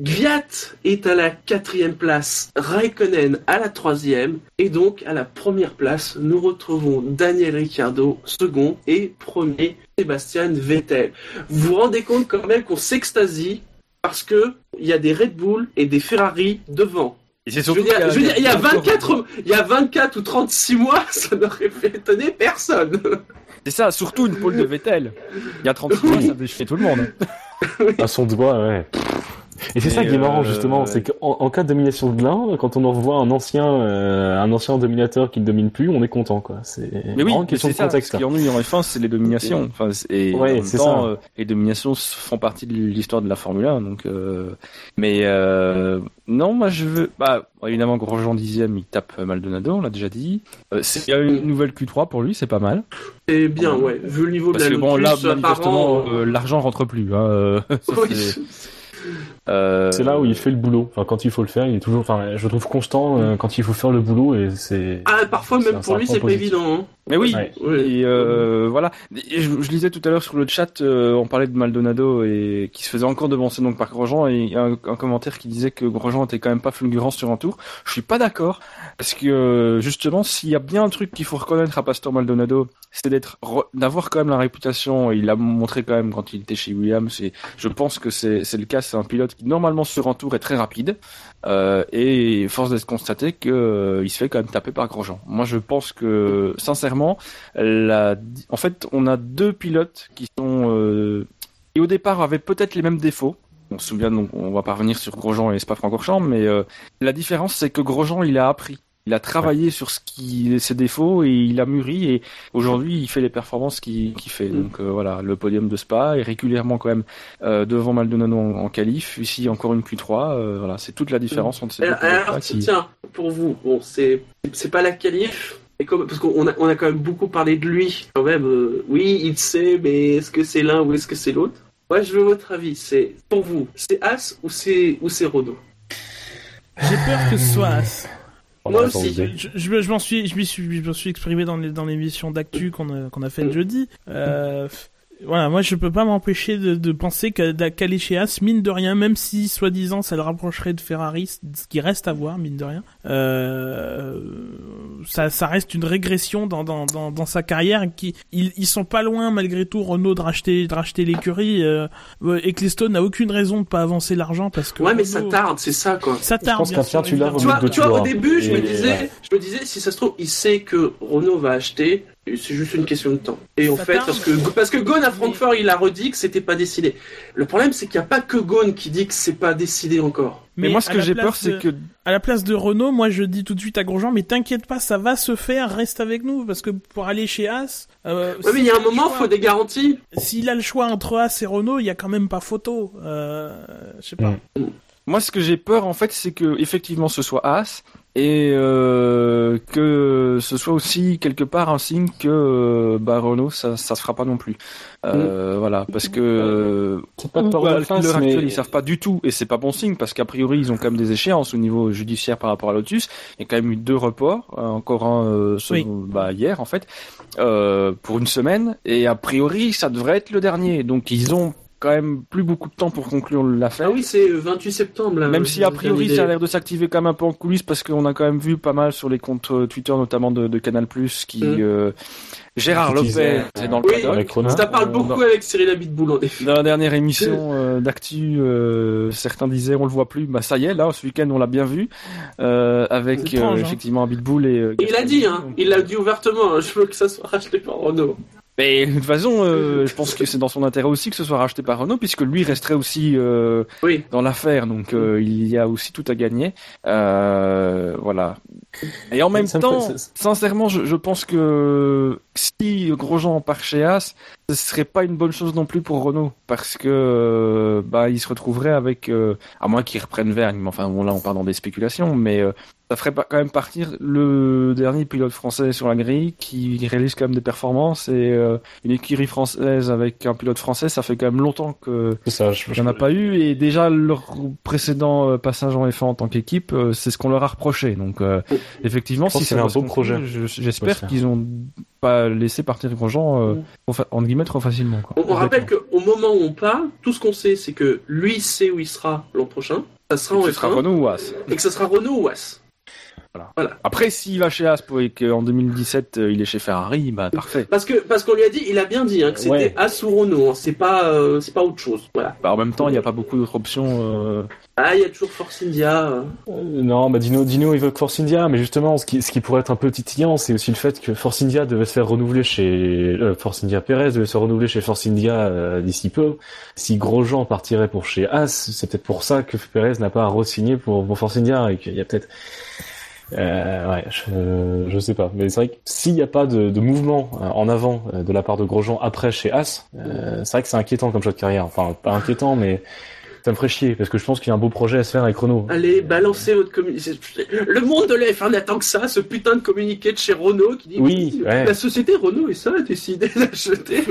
Gviat est à la quatrième place, Raikkonen à la troisième, et donc à la première place, nous retrouvons Daniel Ricciardo, second, et premier, Sébastien Vettel. Vous vous rendez compte quand même qu'on s'extasie parce que il y a des Red Bull et des Ferrari devant. Et c'est Je veux surtout dire, je veux dire, il y a encore- 24, il y a 24 ou 36 mois, ça n'aurait fait étonner personne. C'est ça, surtout une pole de Vettel. Il y a 36 mois, ça déchirait tout le monde. À son doigt, ouais. Et c'est ça qui est marrant euh, justement, c'est qu'en en cas de domination de l'un, quand on en revoit un ancien, euh, un ancien dominateur qui ne domine plus, on est content quoi. C'est Mais oui, une question c'est de ça. contexte. Ce qui ennuie en F1, c'est les dominations. Enfin, et Ouais, en même c'est temps, ça. euh, les dominations font partie de l'histoire de la Formule 1. Donc, euh, mais euh, non, moi je veux. Bah, évidemment, Grosjean dixième, il tape Maldonado, on l'a déjà dit. Euh, c'est- il y a une nouvelle Q3 pour lui, c'est pas mal. C'est bien, ouais, vu le niveau Parce de que la bon, là, manifestement, euh, l'argent rentre plus. Hein, ça, oui. C'est- euh, C'est là où il fait le boulot. Enfin, quand il faut le faire, il est toujours. Enfin, je le trouve constant euh, quand il faut faire le boulot et c'est. Ah, parfois même pour lui, c'est pas évident. hein. Mais oui. Ouais. Et euh, voilà. Et je, je lisais tout à l'heure sur le chat, euh, on parlait de Maldonado et qui se faisait encore devancer donc par Grosjean et il y a un, un commentaire qui disait que Grosjean était quand même pas fulgurant sur un tour. Je suis pas d'accord parce que euh, justement, s'il y a bien un truc qu'il faut reconnaître à Pastor Maldonado, c'est d'être re- d'avoir quand même la réputation. Il l'a montré quand même quand il était chez Williams et je pense que c'est c'est le cas. C'est un pilote qui normalement sur un tour est très rapide. Euh, et force de se constater que euh, se fait quand même taper par Grosjean. Moi, je pense que sincèrement, la... en fait, on a deux pilotes qui sont euh, qui au départ avaient peut-être les mêmes défauts. On se souvient, donc, on va pas revenir sur Grosjean et Spa-Francorchamps, mais euh, la différence c'est que Grosjean il a appris il a travaillé sur ce qui ses défauts et il a mûri et aujourd'hui il fait les performances qu'il fait. Mm. Donc euh, voilà, le podium de Spa est régulièrement quand même euh, devant Maldonado en, en qualif. Ici encore une Q3. euh, voilà, c'est toute la différence entre ces deux Alors, qui- tiens, pour vous, bon, c'est c'est pas la qualif, mais comme, parce qu'on a, on a quand même beaucoup parlé de lui, quand même. euh, oui, il sait, mais est-ce que c'est l'un ou est-ce que c'est l'autre? Moi, je veux votre avis. C'est pour vous, c'est As ou c'est ou c'est Renault J'ai peur que ce soit As. Moi aussi. Je, je, je m'en suis, je m'y suis, je m'en suis exprimé dans les, dans l'émission d'actu qu'on a, qu'on a fait le jeudi. Euh, voilà, moi je peux pas m'empêcher de, de penser qu'aller chez As, mine de rien, même si soi-disant ça le rapprocherait de Ferrari, ce qui reste à voir, mine de rien, euh, ça, ça reste une régression dans, dans, dans, dans sa carrière. Qui, ils, ils sont pas loin malgré tout Renault de racheter, de racheter l'écurie. Euh, Ecclestone n'a aucune raison de pas avancer l'argent parce que Ouais, mais ça tarde, c'est ça, quoi. Ça Je tarde. pense bien sûr, tu. Tu vois, tu vois, au début, je me disais, ouais. je me disais, si ça se trouve, il sait que Renault va acheter. C'est juste une question de temps. Et en Ça fait, parce que parce que Ghosn à Francfort, il a redit que c'était pas décidé. Le problème, c'est qu'il n'y a pas que Ghosn qui dit que c'est pas décidé encore. Mais, moi, ce que j'ai peur, de- c'est que à la place de Renault, moi je dis tout de suite à Grosjean, mais t'inquiète pas, ça va se faire, reste avec nous, parce que pour aller chez As, euh, Ouais, mais il y a un moment, choix- faut des garanties. S'il a le choix entre As et Renault, il y a quand même pas photo. Euh, je sais pas. Mm. Moi, ce que j'ai peur, en fait, c'est que effectivement, ce soit As et euh, que ce soit aussi quelque part un signe que euh, bah, Renault, ça, ça se fera pas non plus. Euh, Voilà, parce que euh, C'est pas de tort à de l'heure face, actuelle, ils savent pas du tout, et c'est pas bon signe parce qu'a priori, ils ont quand même des échéances au niveau judiciaire par rapport à Lotus. Il y a quand même eu deux reports, euh, encore un euh, ce- Oui. bah, hier en fait, euh, pour une semaine, et a priori, ça devrait être le dernier. Donc, ils ont quand même plus beaucoup de temps pour conclure l'affaire. Ah oui, c'est 28 septembre là. Même si a priori ça a l'air de s'activer quand même un peu en coulisses parce qu'on a quand même vu pas mal sur les comptes euh, Twitter notamment de, de Canal qui Mm. euh, Gérard Qui disait, Lopez c'est dans le Oui, avec. Ça parle Euh, beaucoup dans- avec Cyril Abitboul en effet. Dans la dernière émission euh, d'actu, euh, certains disaient on le voit plus. Bah ça y est, là ce week-end on l'a bien vu euh, avec étrange, euh, hein. effectivement Abitboul et. euh, Il l'a dit, hein. Il l'a dit ouvertement. hein. Je veux que ça soit racheté par Renault. Mais de toute façon, euh, je pense que c'est dans son intérêt aussi que ce soit racheté par Renault puisque lui resterait aussi euh, Oui. dans l'affaire, donc euh, il y a aussi tout à gagner. Euh, voilà. Et en même temps, sincèrement, je, je pense que si Grosjean part chez As, ce serait pas une bonne chose non plus pour Renault, parce que euh, bah il se retrouverait avec, euh, à moins qu'ils reprennent Vergne, mais enfin bon là on part dans des spéculations, mais euh, ça ferait quand même partir le dernier pilote français sur la grille qui réalise quand même des performances et euh, une écurie française avec un pilote français, ça fait quand même longtemps que ça. Je, il n'y en a pas eu et déjà leur précédent euh, passage en F1 en tant qu'équipe, euh, c'est ce qu'on leur a reproché. Donc euh, effectivement, si c'est un beau conclure, projet. j'espère qu'ils ont pas laissé partir Grosjean euh, Mm. entre guillemets trop facilement. Quoi. On, on rappelle qu'au moment où on parle, tout ce qu'on sait, c'est que lui sait où il sera l'an prochain. Ça sera en ce sera F1 Renault ou As. et que ça sera Renault ou As. Après, s'il va chez As pour- et qu'en 2017 euh, il est chez Ferrari, bah parfait. Parce que parce qu'on lui a dit, il a bien dit hein, que c'était Ouais. As ou Renault. hein. C'est pas euh, c'est pas autre chose. Voilà. Bah, en même temps, il n'y a pas beaucoup d'autres options. euh, Ah, il y a toujours Force India. euh. Non, bah Dino, Dino évoque Force India, mais justement, ce qui, ce qui pourrait être un peu titillant, c'est aussi le fait que Force India devait se faire renouveler chez euh, Force India Perez devait se renouveler chez Force India euh, d'ici peu. Si Grosjean partirait pour chez As, c'est peut-être pour ça que Perez n'a pas re-signé pour, pour Force India et qu'il y a peut-être. Euh, ouais, je, je sais pas, mais c'est vrai que s'il n'y a pas de, de mouvement euh, en avant euh, de la part de Grosjean après chez As, euh, c'est vrai que c'est inquiétant comme choix de carrière. Enfin, pas inquiétant, mais ça me ferait chier parce que je pense qu'il y a un beau projet à se faire avec Renault. Allez, balancez votre communiqué. Le monde de la F1 n'attend que ça, ce putain de communiqué de chez Renault qui dit Oui, ouais. la société Renault et ça a décidé d'acheter.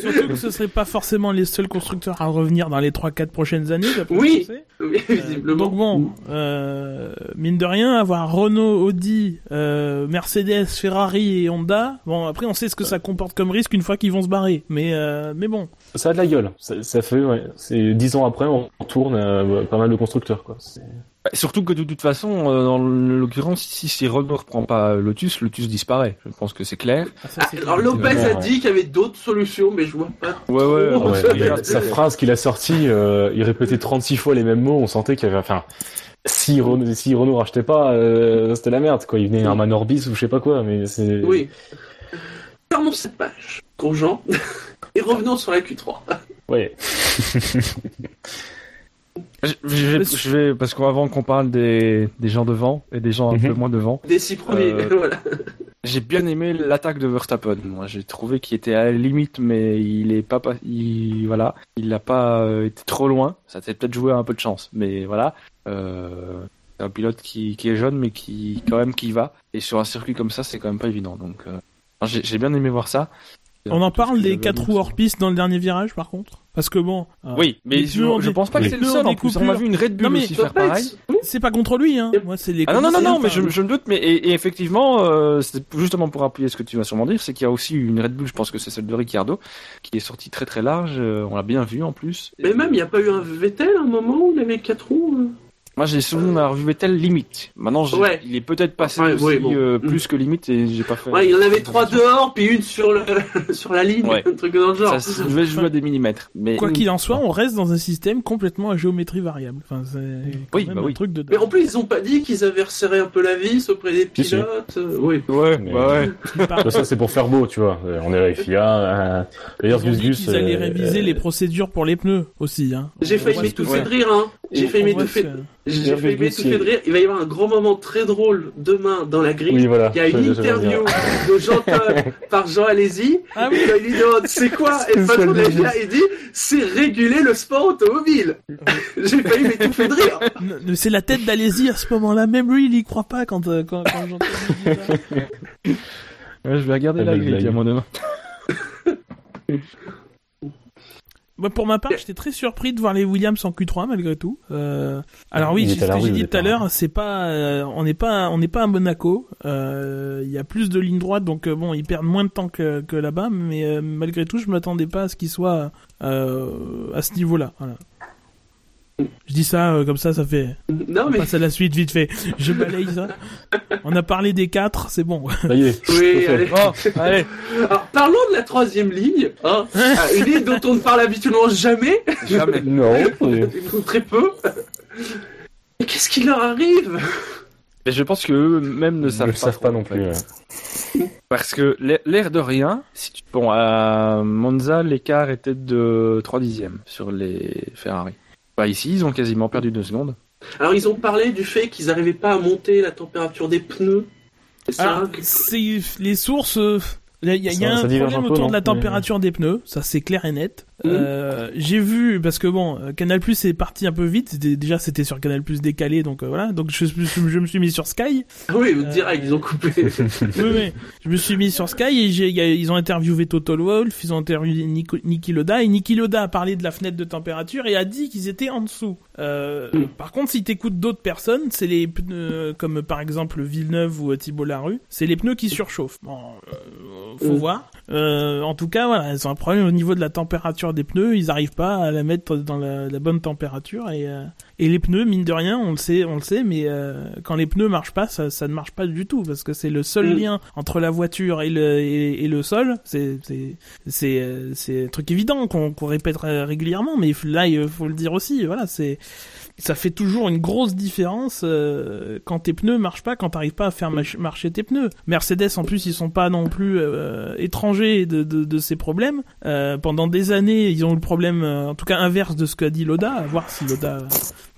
Surtout que ce serait pas forcément les seuls constructeurs à revenir dans les 3-4 prochaines années. Oui, Euh, visiblement. donc bon, euh, mine de rien, avoir Renault, Audi, euh, Mercedes, Ferrari et Honda. Bon, après, on sait ce que ça comporte comme risque une fois qu'ils vont se barrer. Mais euh, mais bon, Ça a de la gueule. Ça, ça fait, ouais, c'est dix ans après, on tourne euh, pas mal de constructeurs, quoi. C'est- bah, Surtout que de toute façon, euh, dans l'occurrence, si, si Renault reprend pas Lotus, Lotus disparaît. Je pense que c'est clair. ah, ça, Ah, alors. Lopez a ouais. dit qu'il y avait d'autres solutions, mais je vois pas. Ouais, ouais. Ouais, sa phrase qu'il a sortie, euh, il répétait 36 fois les mêmes mots, on sentait qu'il y avait, enfin, si Renault, si Renault rachetait pas, euh, c'était la merde, quoi. Il venait un Manorbis ou je sais pas quoi, mais c'est... Oui. Fermons cette page, Grosjean, et revenons sur la Q3. Ouais. Je, je vais, je vais- parce qu'avant qu'on parle des, des gens devant et des gens un Mhm. peu moins devant, Des six premiers, Euh, voilà. j'ai bien aimé l'attaque de Verstappen. Moi, j'ai trouvé qu'il était à la limite, mais il est pas, pas il, voilà, il n'a pas euh, été trop loin. Ça s'est peut-être joué à un peu de chance, mais voilà. Euh, c'est un pilote qui, qui est jeune, mais qui quand même qui va. Et sur un circuit comme ça, c'est quand même pas évident. Donc, euh, j'ai j'ai bien aimé voir ça. On en parle des quatre roues hors piste dans le dernier virage, par contre? Parce que bon. euh, Oui, mais je, pense pas que c'est le seul. En plus, on a vu une Red Bull Non, mais aussi faire pareil. C'est pas contre lui, hein. Moi, c'est les. Ah non, non, non, non, mais je, je me doute, mais et, et effectivement, euh, c'est justement pour appuyer ce que tu vas sûrement dire, c'est qu'il y a aussi une Red Bull, je pense que c'est celle de Ricciardo, qui est sortie très très large, euh, on l'a bien vu en plus. Mais même, il n'y a pas eu un Vettel à un moment où il avait quatre roues Moi j'ai souvenir d'avoir vu Vettel limite. Maintenant, j'ai- Ouais. il est peut-être passé Ouais, aussi ouais, bon. euh, Mm. plus que limite et j'ai pas fait. Ouais, il y en avait trois dehors, puis une sur, le... sur la ligne, Ouais. un truc dans le genre. Ça devait jouer à des millimètres. Mais Quoi qu'il en soit, on reste dans un système complètement à géométrie variable. Enfin, Oui, bah un oui. truc de. Mais en plus, ils ont pas dit qu'ils avaient resserré un peu la vis auprès des Si, si. pilotes. euh, Oui. Ouais, Mais-. Ils Ça, c'est pour faire beau, tu vois. On est la FIA. euh, D'ailleurs, Ils ont Gus dit Gus. qu'ils allaient euh, réviser les procédures pour les pneus aussi. Hein. J'ai failli m'étouffer de rire, hein. J'ai failli m'étouffer. J'ai failli m'étouffer de rire. Il va y avoir un grand moment très drôle demain dans la grille. Oui, voilà. Il y a une Je- je- je- interview de Jean Todt par Jean Alési. Ah oui. Il lui demande c'est quoi? Et le C'est patron de la il dit c'est réguler le sport automobile. J'ai failli m'étouffer de rire. C'est la tête d'Alési à ce moment-là. Même lui, il y croit pas quand, euh, quand, quand dire ça. Ouais, je vais regarder Ah, la grille à mon demain. Moi, pour ma part, j'étais très surpris de voir les Williams en Q3 malgré tout. Euh, alors oui, c'est ce que j'ai dit tout à l'heure, c'est pas, euh, on n'est pas, on n'est pas à Monaco. Euh, Il y a plus de lignes droites, donc euh, bon, ils perdent moins de temps que, que là-bas, mais euh, malgré tout, je m'attendais pas à ce qu'ils soient euh, à ce niveau-là. Voilà. Je dis ça euh, comme ça, ça fait. Non On mais passe à la suite vite fait. Je balaye ça. On a parlé des quatre, c'est bon. Ça y est. oui, allez. Bon, allez, Alors parlons de la troisième ligne. Hein. Ah, Une ligne dont on ne parle habituellement jamais, jamais. Non. très peu. Mais qu'est-ce qui leur arrive? Mais je pense que eux même ne Ils savent ne pas, le savent pas non plus. ouais. Parce que l'air- l'air de rien, si tu... bon, à Monza, l'écart était de 3 dixièmes sur les Ferrari. Bah, ici, ils ont quasiment perdu 2 secondes. Alors ils ont parlé du fait qu'ils n'arrivaient pas à monter la température des pneus. C'est ça Alors, que- c'est les sources. euh, Il y a, il y a- il y a Ça- ça un problème un peu, autour non de la Mais- température des pneus, ça c'est clair et net. Mhm. Euh, J'ai vu parce que bon, euh, Canal Plus est parti un peu vite. Déjà c'était sur Canal Plus décalé, donc euh, voilà. Donc je, je- je me suis mis sur Sky. Ah oui, Euh, direct, ils ont coupé. oui. Je me suis mis sur Sky et j'ai- ils ont interviewé Toto Wolff, ils ont interviewé Nico- Niki Loda et Niki Loda a parlé de la fenêtre de température et a dit qu'ils étaient en dessous. Euh, Mm. Par contre, si t'écoutes d'autres personnes, c'est les pneus comme par exemple Villeneuve ou Thibault Larue, c'est les pneus qui surchauffent. Bon, faut Mm. voir. En tout cas, voilà, ils ont un problème au niveau de la température des pneus. Ils arrivent pas à la mettre dans la, la bonne température et euh, et les pneus, mine de rien, on le sait, on le sait, mais euh, quand les pneus marchent pas, ça, ça ne marche pas du tout parce que c'est le seul Mm. lien entre la voiture et le et, et le sol. C'est c'est c'est euh, c'est un truc évident qu'on qu'on répète ré- régulièrement, mais là il faut le dire aussi. Voilà, c'est ça fait toujours une grosse différence euh, quand tes pneus marchent pas, quand t'arrives pas à faire marcher tes pneus. Mercedes en plus ils sont pas non plus euh, étrangers de, de, de ces problèmes. Euh, pendant des années ils ont eu le problème, euh, en tout cas inverse de ce qu'a dit Loda, à voir si Loda,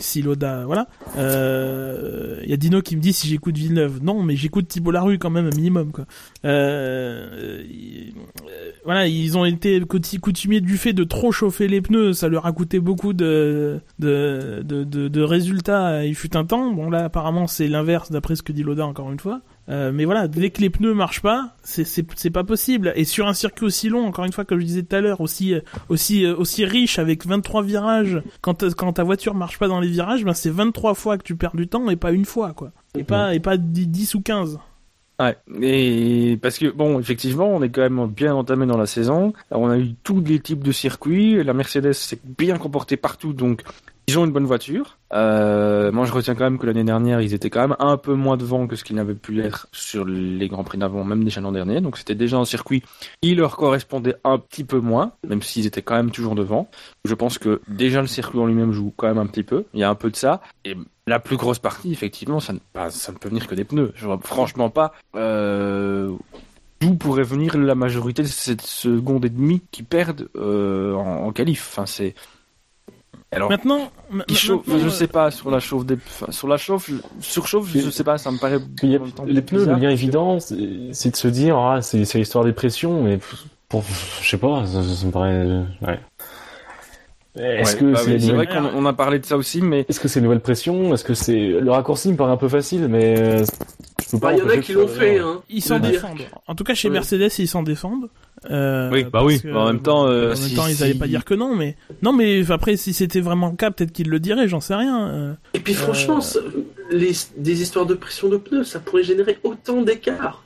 si Loda, voilà. Il y a Dino qui me dit si j'écoute Villeneuve. Non, mais j'écoute Thibault Larue quand même un minimum quoi. Euh, il- euh, voilà, ils ont été coutu- coutumiers du fait de trop chauffer les pneus, ça leur a coûté beaucoup de, de, de résultats. Il fut un temps. Bon là, apparemment, c'est l'inverse d'après ce que dit Loda encore une fois. Euh, mais voilà, dès que les pneus marchent pas, c'est pas possible. Et sur un circuit aussi long, encore une fois, comme je disais tout à l'heure, aussi euh, aussi euh, aussi riche avec 23 virages, quand ta- quand ta voiture marche pas dans les virages, ben c'est 23 fois que tu perds du temps et pas une fois quoi. Et pas et pas 10 10 ou 15. Ouais, et parce que bon, effectivement, on est quand même bien entamé dans la saison. Alors, on a eu tous les types de circuits. La Mercedes s'est bien comportée partout, donc ils ont une bonne voiture. Euh, moi, je retiens quand même que l'année dernière, ils étaient quand même un peu moins devant que ce qu'ils n'avaient pu être sur les grands prix d'avant, même déjà l'an dernier. Donc, c'était déjà un circuit qui leur correspondait un petit peu moins, même s'ils étaient quand même toujours devant. Je pense que déjà le circuit en lui-même joue quand même un petit peu. Il y a un peu de ça. Et la plus grosse partie, effectivement, ça ne, ne peut venir que des pneus. Je vois franchement pas euh, d'où pourrait venir la majorité de cette seconde et demie qui perdent euh, en, en qualif. Enfin, c'est Alors, Maintenant, qui chauffe, maintenant, je euh, sais pas sur la chauffe des, enfin, sur la chauffe, je- surchauffe, je sais pas, ça me paraît. Il y a- les pneus, le lien évident, c'est de se dire, ah, c'est l'histoire des pressions, mais pour, je sais pas, ça, ça me paraît, ouais. Est-ce Ouais, que bah c'est oui, vrai nouvelle- qu'on on a parlé de ça aussi, mais est-ce que c'est une nouvelle pression Est-ce que c'est le raccourci me paraît un peu facile, mais euh, je peux pas. Bah, il y en a qui l'ont fait, hein. Ils s'en défendent. En tout cas, chez Ouais. Mercedes, ils s'en défendent. Euh, Oui, bah oui. que, En même temps, euh, en même si- temps, ils allaient si- pas dire que non, mais non, mais après, si c'était vraiment le cas, peut-être qu'ils le diraient, j'en sais rien. Euh, Et puis franchement, Euh. les, des histoires de pression de pneus, ça pourrait générer autant d'écart.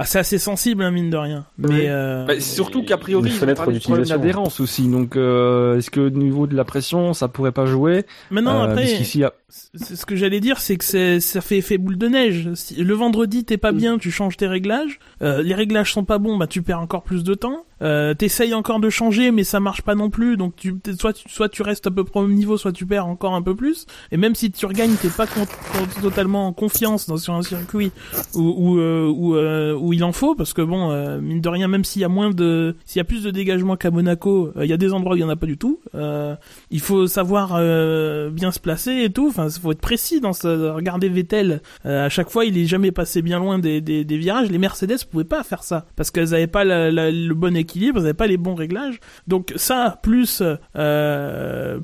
Ah, c'est assez sensible, hein, mine de rien. Mais euh, bah, surtout qu'a priori, Une ils fenêtre ont parlé du problème d'utilisation. d'adhérence aussi. Donc, euh, est-ce que au niveau de la pression, ça pourrait pas jouer maintenant, Euh, après, c'est- ce que j'allais dire, c'est que c'est- ça fait effet boule de neige. Si le vendredi, t'es pas bien, tu changes tes réglages. Euh, les réglages sont pas bons, bah tu perds encore plus de temps. Euh, T'essayes encore de changer, mais ça marche pas non plus. Donc tu, soit, tu, soit tu restes à peu près au même niveau, soit tu perds encore un peu plus. Et même si tu regagnes, t'es pas con- con- totalement en confiance dans sur un circuit où où, euh, il en faut, parce que bon, euh, mine de rien, même s'il y a moins de, s'il y a plus de dégagement qu'à Monaco, euh, il y a des endroits où il y en a pas du tout. Euh, il faut savoir bien se placer et tout. Enfin, faut être précis dans ce. Regardez Vettel. à chaque fois, il est jamais passé bien loin des, des, virages. Les Mercedes pouvaient pas faire ça parce qu'elles avaient pas le bon équilibre, elles avaient pas les bons réglages. Donc ça, plus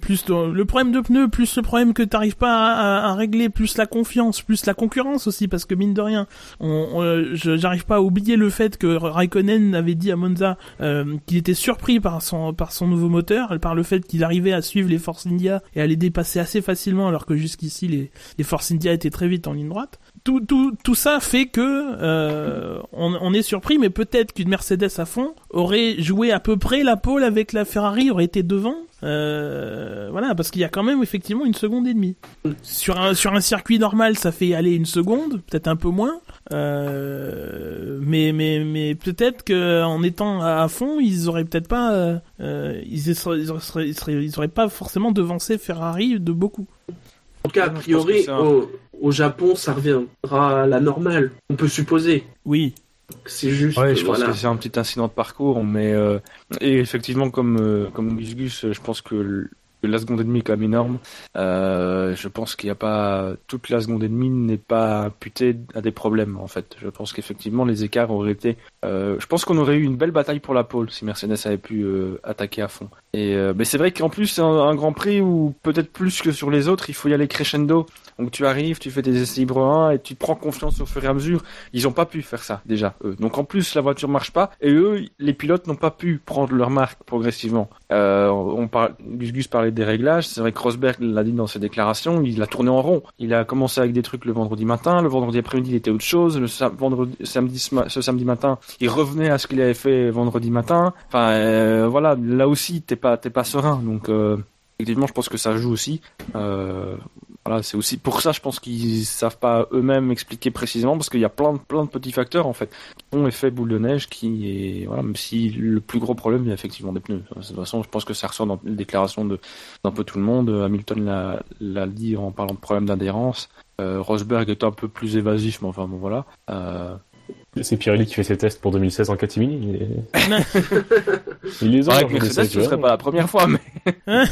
plus le problème de pneus, plus le problème que t'arrives pas à, régler, plus la confiance, plus la concurrence aussi, parce que mine de rien, on, on- j'arrive pas à oublier le fait que Raikkonen avait dit à Monza euh, qu'il était surpris par son par son nouveau moteur, par le fait qu'il arrivait à suivre les Force India et à les dépasser assez facilement, alors que jusqu'ici les les Force India étaient très vite en ligne droite. Tout tout tout ça fait que euh, on, on est surpris, mais peut-être qu'une Mercedes à fond aurait joué à peu près la pole avec la Ferrari, aurait été devant. Euh, voilà, parce qu'il y a quand même effectivement une seconde et demie. Sur un sur un circuit normal, ça fait aller une seconde, peut-être un peu moins. Euh, mais mais mais peut-être que en étant à, fond, ils auraient peut-être pas, euh, euh, ils, seraient, ils, seraient, ils, seraient, ils auraient pas forcément devancé Ferrari de beaucoup. En tout cas, a priori, un- au, au Japon, ça reviendra à la normale. On peut supposer. Oui. C'est juste. Ouais, je pense voilà. que c'est un petit incident de parcours, mais euh, et effectivement, comme euh, comme Gus Gus, je pense que, le- que la seconde et demie est quand énorme. Euh, je pense qu'il n'y a pas toute la seconde et demie n'est pas imputée à des problèmes en fait. Je pense qu'effectivement les écarts auraient été. euh, je pense qu'on aurait eu une belle bataille pour la pole si Mercedes avait pu euh, attaquer à fond. Et euh, mais c'est vrai qu'en plus c'est un, Grand Prix où peut-être plus que sur les autres, il faut y aller crescendo. Donc tu arrives, tu fais tes essais libres 1 et tu prends confiance au fur et à mesure. Ils ont pas pu faire ça déjà. Eux. Donc en plus la voiture marche pas et eux, les pilotes n'ont pas pu prendre leur marque progressivement. Euh, on parle, Gus Gus parlait des réglages. C'est vrai que Rosberg l'a dit dans ses déclarations. Il a tourné en rond. Il a commencé avec des trucs le vendredi matin. Le vendredi après-midi, il était autre chose. Le vendredi, samedi, ce samedi matin, il revenait à ce qu'il avait fait vendredi matin. Enfin euh, voilà, là aussi t'es pas t'es pas serein. Donc euh, effectivement, je pense que ça joue aussi. Euh, voilà, c'est aussi pour ça, je pense qu'ils savent pas eux-mêmes expliquer précisément parce qu'il y a plein de plein de petits facteurs en fait qui ont effet boule de neige qui est voilà, même si le plus gros problème a effectivement des pneus. De toute façon, je pense que ça ressort dans les déclarations de d'un peu tout le monde. Hamilton l'a dit en parlant de problème d'adhérence. Euh, Rosberg est un peu plus évasif, mais enfin bon voilà. C'est Pirelli qui fait ses tests pour 2016 en Catimini. Il les a. avec je Mercedes, ce serait pas la première fois, mais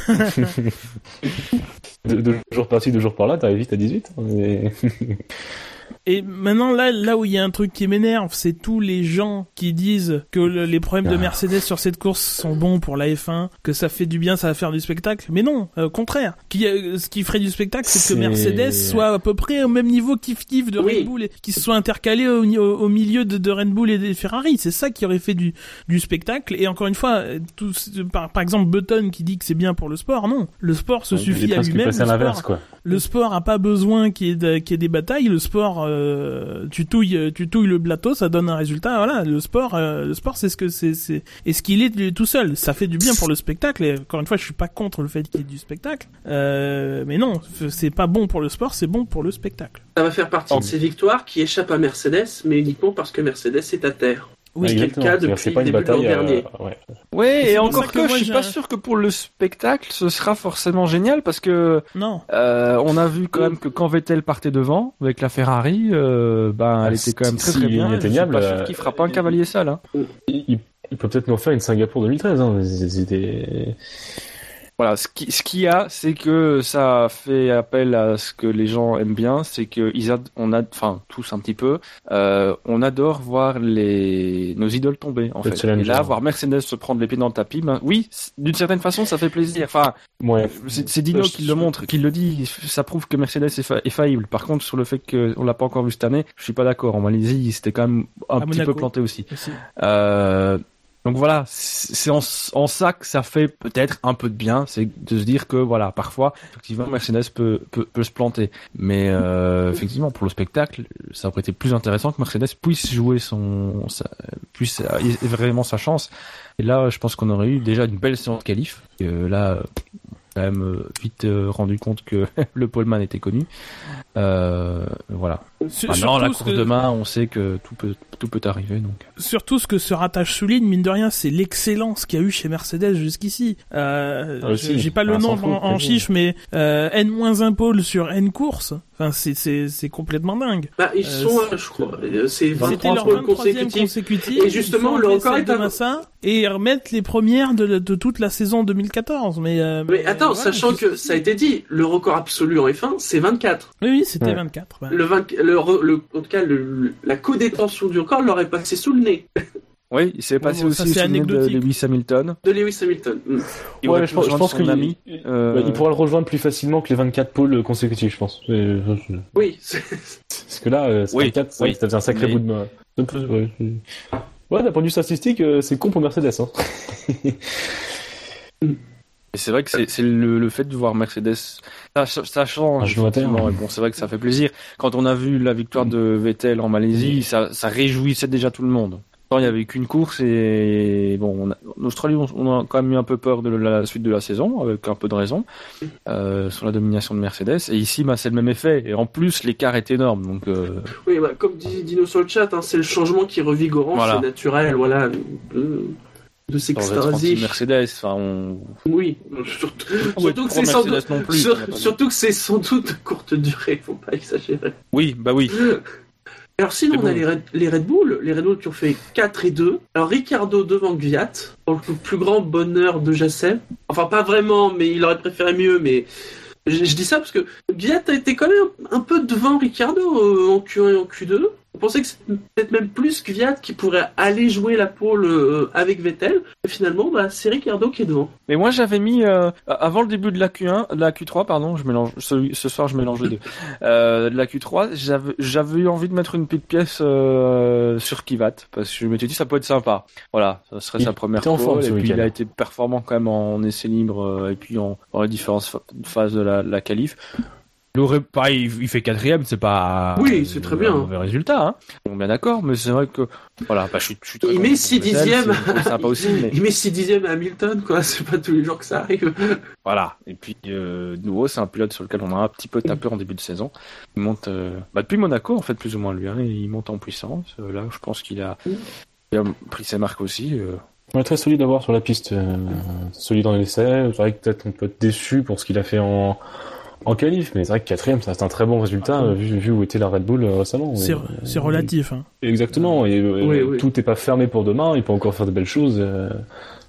Deux, deux jours par-ci, deux jours par-là, t'arrives vite à 18. Mais... Et maintenant, là, là où il y a un truc qui m'énerve, c'est tous les gens qui disent que le- les problèmes de Ah. Mercedes sur cette course sont bons pour la F1, que ça fait du bien, ça va faire du spectacle. Mais non, euh, au contraire. Qui, euh, ce qui ferait du spectacle, c'est que Mercedes soit à peu près au même niveau kiff kiff de Oui. Red Bull et qu'ils se soient intercalés au, au, au milieu de, de Red Bull et des Ferrari. C'est ça qui aurait fait du, du spectacle. Et encore une fois, euh, tout, par, par exemple, Button qui dit que c'est bien pour le sport, non. Le sport se suffit à lui-même. Le sport- l'inverse, quoi. le sport a pas besoin qu'il y ait, de- qu'il y ait des batailles. Le sport, euh, tu touilles, tu touilles le plateau, ça donne un résultat. Voilà, le sport, euh, le sport, c'est ce que c'est, c'est, et ce qu'il est tout seul? Ça fait du bien pour le spectacle. Et encore une fois, je suis pas contre le fait qu'il y ait du spectacle, euh, mais non, c'est pas bon pour le sport, c'est bon pour le spectacle. Ça va faire partie Oh. de ces victoires qui échappent à Mercedes, mais uniquement parce que Mercedes est à terre. Oui, ce qui est le cas depuis C'est le une début de l'an bataille. euh, dernier. ouais. ouais. c'est Et encore que que, moi, je suis pas sûr que pour le spectacle, ce sera forcément génial parce que non. Euh, on a vu quand même que quand Vettel partait devant avec la Ferrari, euh, ben elle Ah, était quand même très très il est bien. Je suis pas sûr euh, qu'il fera pas un cavalier sale. Hein. Il, peut peut-être nous faire une Singapour 2013. Hein. C'était. Voilà, ce qui, ce qu'il y a, c'est que ça fait appel à ce que les gens aiment bien, c'est que ils ad- on a, enfin tous un petit peu, euh, on adore voir les nos idoles tomber en fait. Et là, voir Mercedes se prendre les pieds dans le tapis, ben oui, d'une certaine façon, ça fait plaisir. Enfin, Ouais. c'est Dino qui le montre, qui le dit. Ça prouve que Mercedes est, fa- est faillible. Par contre, sur le fait qu'on l'a pas encore vu cette année, je suis pas d'accord. En Malaisie, c'était quand même un À petit Monaco. peu planté aussi. Aussi. Euh, donc voilà, c'est en, en ça que ça fait peut-être un peu de bien, c'est de se dire que voilà, parfois, effectivement, Mercedes peut, peut, peut se planter. Mais euh, effectivement, pour le spectacle, ça aurait été plus intéressant que Mercedes puisse jouer son, sa, puisse euh, vraiment sa chance. Et là, je pense qu'on aurait eu déjà une belle séance de qualif. Et, euh, là, quand même euh, vite rendu compte que le poleman était connu. Euh, voilà. Sur- Maintenant, la surtout ce course que- de main, on sait que tout peut, tout peut arriver. Donc. surtout ce que ce rattache souligne, mine de rien, c'est l'excellence qu'il y a eu chez Mercedes jusqu'ici. Euh, Ah. J'ai pas le Ah, nom en, en chiffres, mais euh, N-1 pôle sur N courses, enfin, c'est- c'est c'est complètement dingue. Bah, ils Euh, sont, je crois. Euh, C'est C'était 23 leur pôles 23e consécutifs. consécutif. Et justement, Ils le record est de à- Massa et remettre les premières de, de toute la saison 2014. Mais, euh, Mais attends, sachant que ça a été dit, le record absolu en F1, c'est 24. Oui, oui, c'était Ouais. 24. ouais. Le 20, le, le- en tout cas, le, la co-détention du record leur est passée sous le nez Oui, il s'est passé bon, aussi ça, souvenir de. Lewis Hamilton. de Lewis Hamilton. Mm. Il Ouais, je pense, je pense qu'il ami. il- euh, bah, il pourra le rejoindre plus facilement que les 24 pôles consécutifs, je pense. Et, je- Oui, Parce que là, euh, Oui, 54, ça oui. ça faisait un sacré Mais- bout de main. Peu, ouais, Ouais, d'un point de vue statistique, euh, c'est con pour Mercedes. Hein. Et c'est vrai que c'est le, le fait de voir Mercedes, ça, ça change. Et bon, c'est vrai que ça fait plaisir. Quand on a vu la victoire de Vettel en Malaisie, ça, ça réjouissait déjà tout le monde. Il y avait qu'une course et bon, on a- en Australie, on, on a quand même eu un peu peur de la suite de la saison, avec un peu de raison, euh, sur la domination de Mercedes. Et ici, bah, c'est le même effet. Et en plus, l'écart est énorme. Donc, euh, oui bah, comme dit Dino sur le chat, hein, c'est le changement qui est revigorant, Voilà. c'est naturel, voilà, de, de s'extasier. anti-Mercedes, enfin, on... Oui, surtout, surtout que sans Mercedes doute, plus. sur- surtout que c'est sans doute de courte durée, faut pas exagérer. Oui, bah oui. Alors sinon, on a les Red, les Red Bull, les Red Bull qui ont fait 4 et 2. Alors Ricardo devant Gviat, pour le plus grand bonheur de Jacem. Enfin, pas vraiment, mais il aurait préféré mieux, mais je, je dis ça parce que Gviat a été quand même un, un peu devant Ricardo euh, en Q1 et en Q2. On pensait que c'est peut-être même plus Gviat qui pourrait aller jouer la pole euh, avec Vettel. Et finalement, bah, c'est Ricardo qui est devant. Mais moi j'avais mis euh, avant le début de la Q1, de la Q3 pardon, je mélange ce, ce soir je mélange les deux. Euh, de la Q3, j'avais j'avais eu envie de mettre une petite pièce euh, sur Kivat parce que je m'étais dit ça peut être sympa. Voilà, ça serait Il sa première était en forme pole et puis il a été performant quand même en essai libre euh, et puis en dans les différentes pha- phases de la, la qualif. Il aurait pas, il, fait quatrième, c'est pas Oui, c'est très bien. un mauvais résultat, hein. Bon, bien d'accord, mais c'est vrai que voilà, bah, je suis, je suis très Il met pour six Vettel, dixièmes. sympa aussi, mais Il met 6 dixièmes à Hamilton, quoi. C'est pas tous les jours que ça arrive. Voilà. Et puis, euh, de nouveau, c'est un pilote sur lequel on a un petit peu tapé en début de saison. Il monte, euh, bah, depuis Monaco, en fait, plus ou moins lui. Hein, il monte en puissance. Euh, là, je pense qu'il a, il a pris ses marques aussi. euh. On est très solide à voir sur la piste. euh, solide en essai. C'est vrai que peut-être on peut être déçu pour ce qu'il a fait en, en qualif, mais c'est vrai que quatrième, ça reste un très bon résultat euh, vu, vu où était la Red Bull euh, récemment. C'est Et- c'est relatif. Hein. Exactement. Et euh, Oui, oui. tout n'est pas fermé pour demain. Il peut encore faire de belles choses. euh,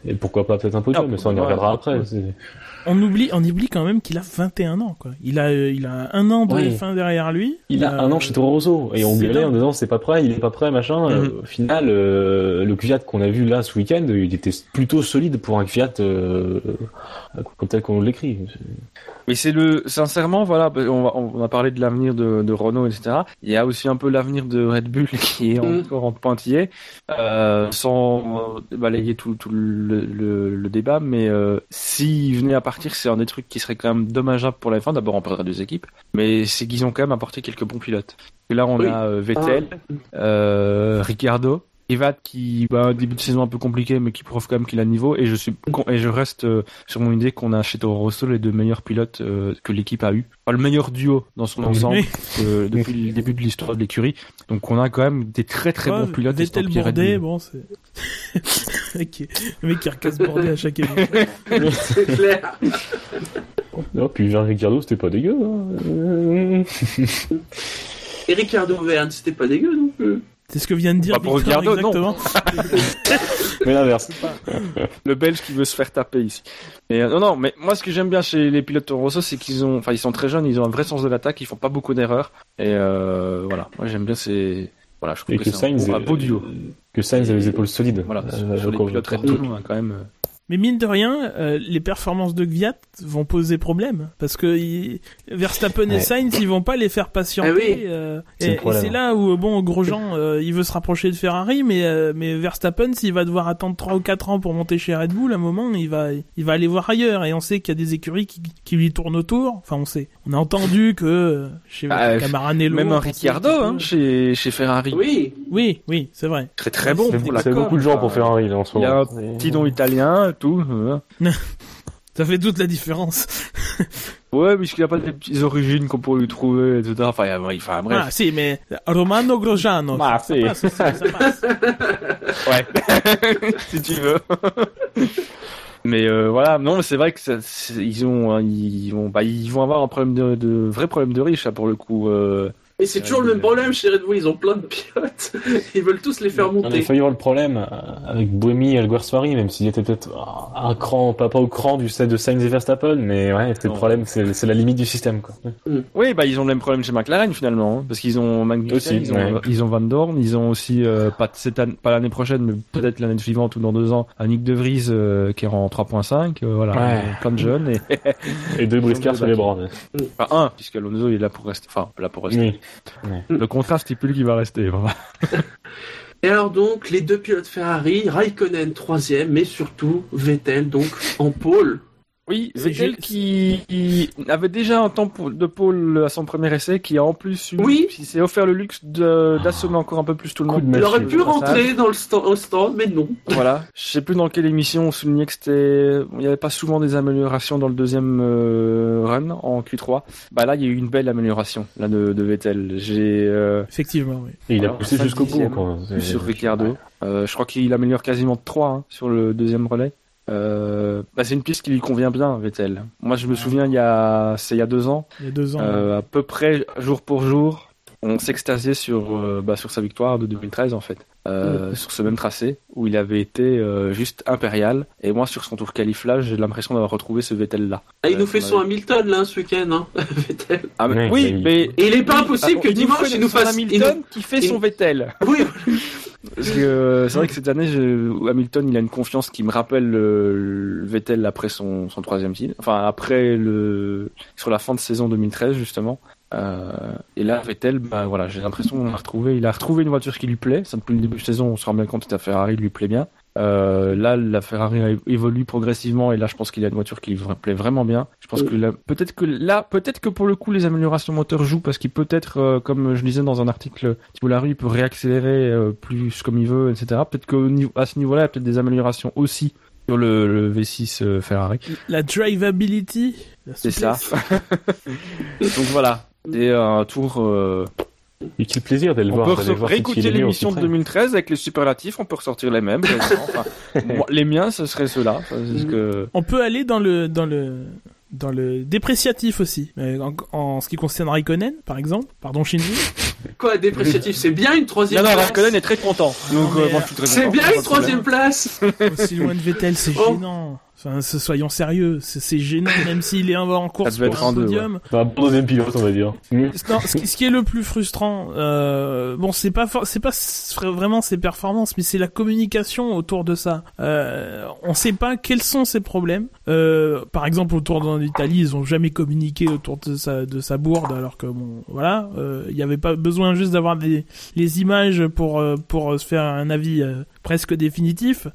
et pourquoi pas peut-être un podium, Ah, mais ça on y ouais, regardera ouais. après. c'est- On oublie, on oublie quand même qu'il a 21 ans. Quoi. Il a, euh, il a un an de Ouais. F1 derrière lui. Il a Euh, un an chez Toro Rosso et on gueulait en disant c'est pas prêt, il est pas prêt, machin. Euh, Mhm. au final, euh, le Kvyat qu'on a vu là ce week-end, il était plutôt solide pour un Kvyat euh, comme tel qu'on l'écrit. Mais c'est le, sincèrement, voilà, on, va, on a parlé de l'avenir de, de Renault, etc. Il y a aussi un peu l'avenir de Red Bull qui est Mm. encore en pointillé, euh, sans euh, balayer tout, tout le, le, le débat. Mais euh, s'il venait à partir, c'est un des trucs qui serait quand même dommageable pour la F1. D'abord, on perdrait deux équipes, mais c'est qu'ils ont quand même apporté quelques bons pilotes. Et là, on Oui. a euh, Vettel, euh, Ricardo. Evad qui bah, un début de saison un peu compliqué mais qui prouve quand même qu'il a le niveau et je suis con- et je reste euh, sur mon idée qu'on a chez Toro Rosso les deux meilleurs pilotes euh, que l'équipe a eu enfin, le meilleur duo dans son ensemble euh, depuis le début de l'histoire de l'écurie donc on a quand même des très très Ouais, bons pilotes Vettel Bourdais, bon, c'est. qui- le mec qui recasse Bourdais à chaque émission. c'est clair. Oh, puis Jean Ricciardo, c'était pas dégueu. Hein. Euh, Et Ricardo Verne, c'était pas dégueu non plus. C'est ce que vient de dire Pas pour Victor, Ricciardo, non. exactement. Mais l'inverse. le Belge qui veut se faire taper ici. Mais euh, non, non, mais moi ce que j'aime bien chez les pilotes Toro Rosso, c'est qu'ils ont, enfin ils sont très jeunes, ils ont un vrai sens de l'attaque, ils font pas beaucoup d'erreurs. Et euh, voilà, moi j'aime bien ces, voilà, je trouve Et que, que c'est un, un beau duo. que Sainz a les épaules solides. Voilà, Euh, sur les pilotes Red Bull, a quand même. Mais mine de rien, euh, les performances de Gviat vont poser problème parce que il- Verstappen et. Sainz, ils vont pas les faire patienter. Ah oui. euh, C'est et c'est là où bon Grosjean, euh, il veut se rapprocher de Ferrari, mais euh, mais Verstappen, s'il va devoir attendre 3 ou 4 ans pour monter chez Red Bull, à un moment, il va il va aller voir ailleurs. Et on sait qu'il y a des écuries qui, qui lui tournent autour. Enfin, on sait. On a entendu que chez Bah, Camaranello, même un Ricciardo, hein, chez, chez Ferrari. Oui, Oui, oui, c'est vrai. Très très bon C'est beaucoup de gens pour Ferrari là, en ce Il y a moment. un petit nom italien, tout. Ça fait toute la différence. Ouais, puisqu'il n'y a pas des petites origines qu'on pourrait lui trouver, etc. Enfin, il y a- enfin bref. Ah, si, mais Romano Grosjeano. Ah, ça, si. passe, ça, ça passe. Ouais, si tu veux. mais euh, voilà, non, mais c'est vrai que ça, ils ont, hein, ils vont, bah, ils vont avoir un problème de, de vrai problème de riche là pour le coup. Euh, et c'est toujours le même problème chez Red Bull, ils ont plein de pilotes, ils veulent tous les faire On a monter. failli avoir le problème euh, avec Buemi et Alguersuari, même s'il était peut-être un cran, pas, pas au cran du set de Sainz et Verstappen, mais ouais, c'est le problème, c'est c'est la limite du système, quoi. Oui, bah ils ont le même problème chez McLaren finalement, hein, parce qu'ils ont Magnussen, Aussi, ils, ont, ouais. ils ont Van Dorn, ils ont aussi euh, pas cette année- pas l'année prochaine, mais peut-être l'année suivante ou dans deux ans, un Nick De Vries euh, qui est en 3.5, euh, voilà, Ouais. plein de jeunes et Et deux briscards sur les bras. enfin un, puisque Alonso il est là pour rester, enfin là pour rester. Oui. Le contrat stipule qu'il va rester. Voilà. Et alors donc, les deux pilotes Ferrari, Raikkonen troisième, mais surtout Vettel donc en pôle. Oui, C'est Vettel qui, qui avait déjà un temps de pôle à son premier essai, qui a en plus eu, Oui. qui s'est offert le luxe de- d'assommer encore un peu plus tout le monde. de Il aurait pu rentrer dans le stand, au stand, mais non. Voilà. Je sais plus dans quelle émission on soulignait que c'était, il n'y avait pas souvent des améliorations dans le deuxième euh, run en Q3. Bah là, il y a eu une belle amélioration là de, de Vettel. J'ai euh, Effectivement, oui. Et il a poussé jusqu'au bout, sur Ricciardo. Euh, je crois qu'il améliore quasiment de 3 hein, sur le deuxième relais. Euh, bah, c'est une piste qui lui convient bien, Vettel. Moi, je me souviens, il y a, c'est il y a deux ans, Il y a deux ans. euh, à peu près jour pour jour, on s'extasiait sur, euh, bah, sur sa victoire de 2013 en fait, euh, sur ce même tracé où il avait été euh, juste impérial. Et moi, sur son tour qualif là, j'ai l'impression d'avoir retrouvé ce Vettel là. Ah, il nous fait on son avait- Hamilton là ce week-end, hein, Vettel. Ah, mais- oui, mais il- Et il est pas impossible Ah, que il dimanche il nous fasse. il Hamilton nous- qui fait il- son Vettel. Oui, Parce que euh, c'est vrai que cette année, Hamilton, il a une confiance qui me rappelle le, le Vettel après son, son troisième titre. Enfin, après le sur la fin de saison 2013 justement. Euh, et là, Vettel, bah voilà, j'ai l'impression qu'on a retrouvé, il a retrouvé une voiture qui lui plaît. Ça depuis le début de saison, on se rend bien compte que la Ferrari lui plaît bien. Euh, là, la Ferrari a- évolue progressivement et là, je pense qu'il a une voiture qui lui plaît vraiment bien. Je pense Oui. que là, peut-être que là, peut-être que pour le coup, les améliorations moteurs jouent parce qu'il peut être, euh, comme je disais dans un article, Thibaut Larue, il peut réaccélérer euh, plus comme il veut, etc. Peut-être qu'à ce niveau-là, il y a peut-être des améliorations aussi sur le, le V6 euh, Ferrari. La drivability. C'est ça. Donc voilà. Et un tour. Et quel plaisir d'aller on voir. peut ressor- voir réécouter l'émission de plus près. 2013 avec les superlatifs. On peut ressortir les mêmes. quasiment. Enfin, moi, les miens, ce serait ceux-là. Que. On peut aller dans le dans le dans le dépréciatif aussi. En, en ce qui concerne Raikkonen, par exemple. Pardon Shinji. quoi, dépréciatif, c'est bien une troisième Non, non, place. Raikkonen est très content. Donc, mais, euh, moi, euh, je suis très C'est content, bien une troisième problème. place. Aussi loin de Vettel, c'est Oh. gênant. Enfin, soyons sérieux, c'est gênant même s'il est en en course pour être un podium. Un bon deuxième pilote, on va dire. Non, ce, qui, ce qui est le plus frustrant, euh, bon, c'est pas for- c'est pas vraiment ses performances, mais c'est la communication autour de ça. Euh, on sait pas quels sont ses problèmes. Euh, par exemple, autour de l'Italie, ils ont jamais communiqué autour de sa de sa bourde, alors que bon, voilà, euh, il y avait pas besoin juste d'avoir des les images pour euh, pour se faire un avis euh, presque définitif.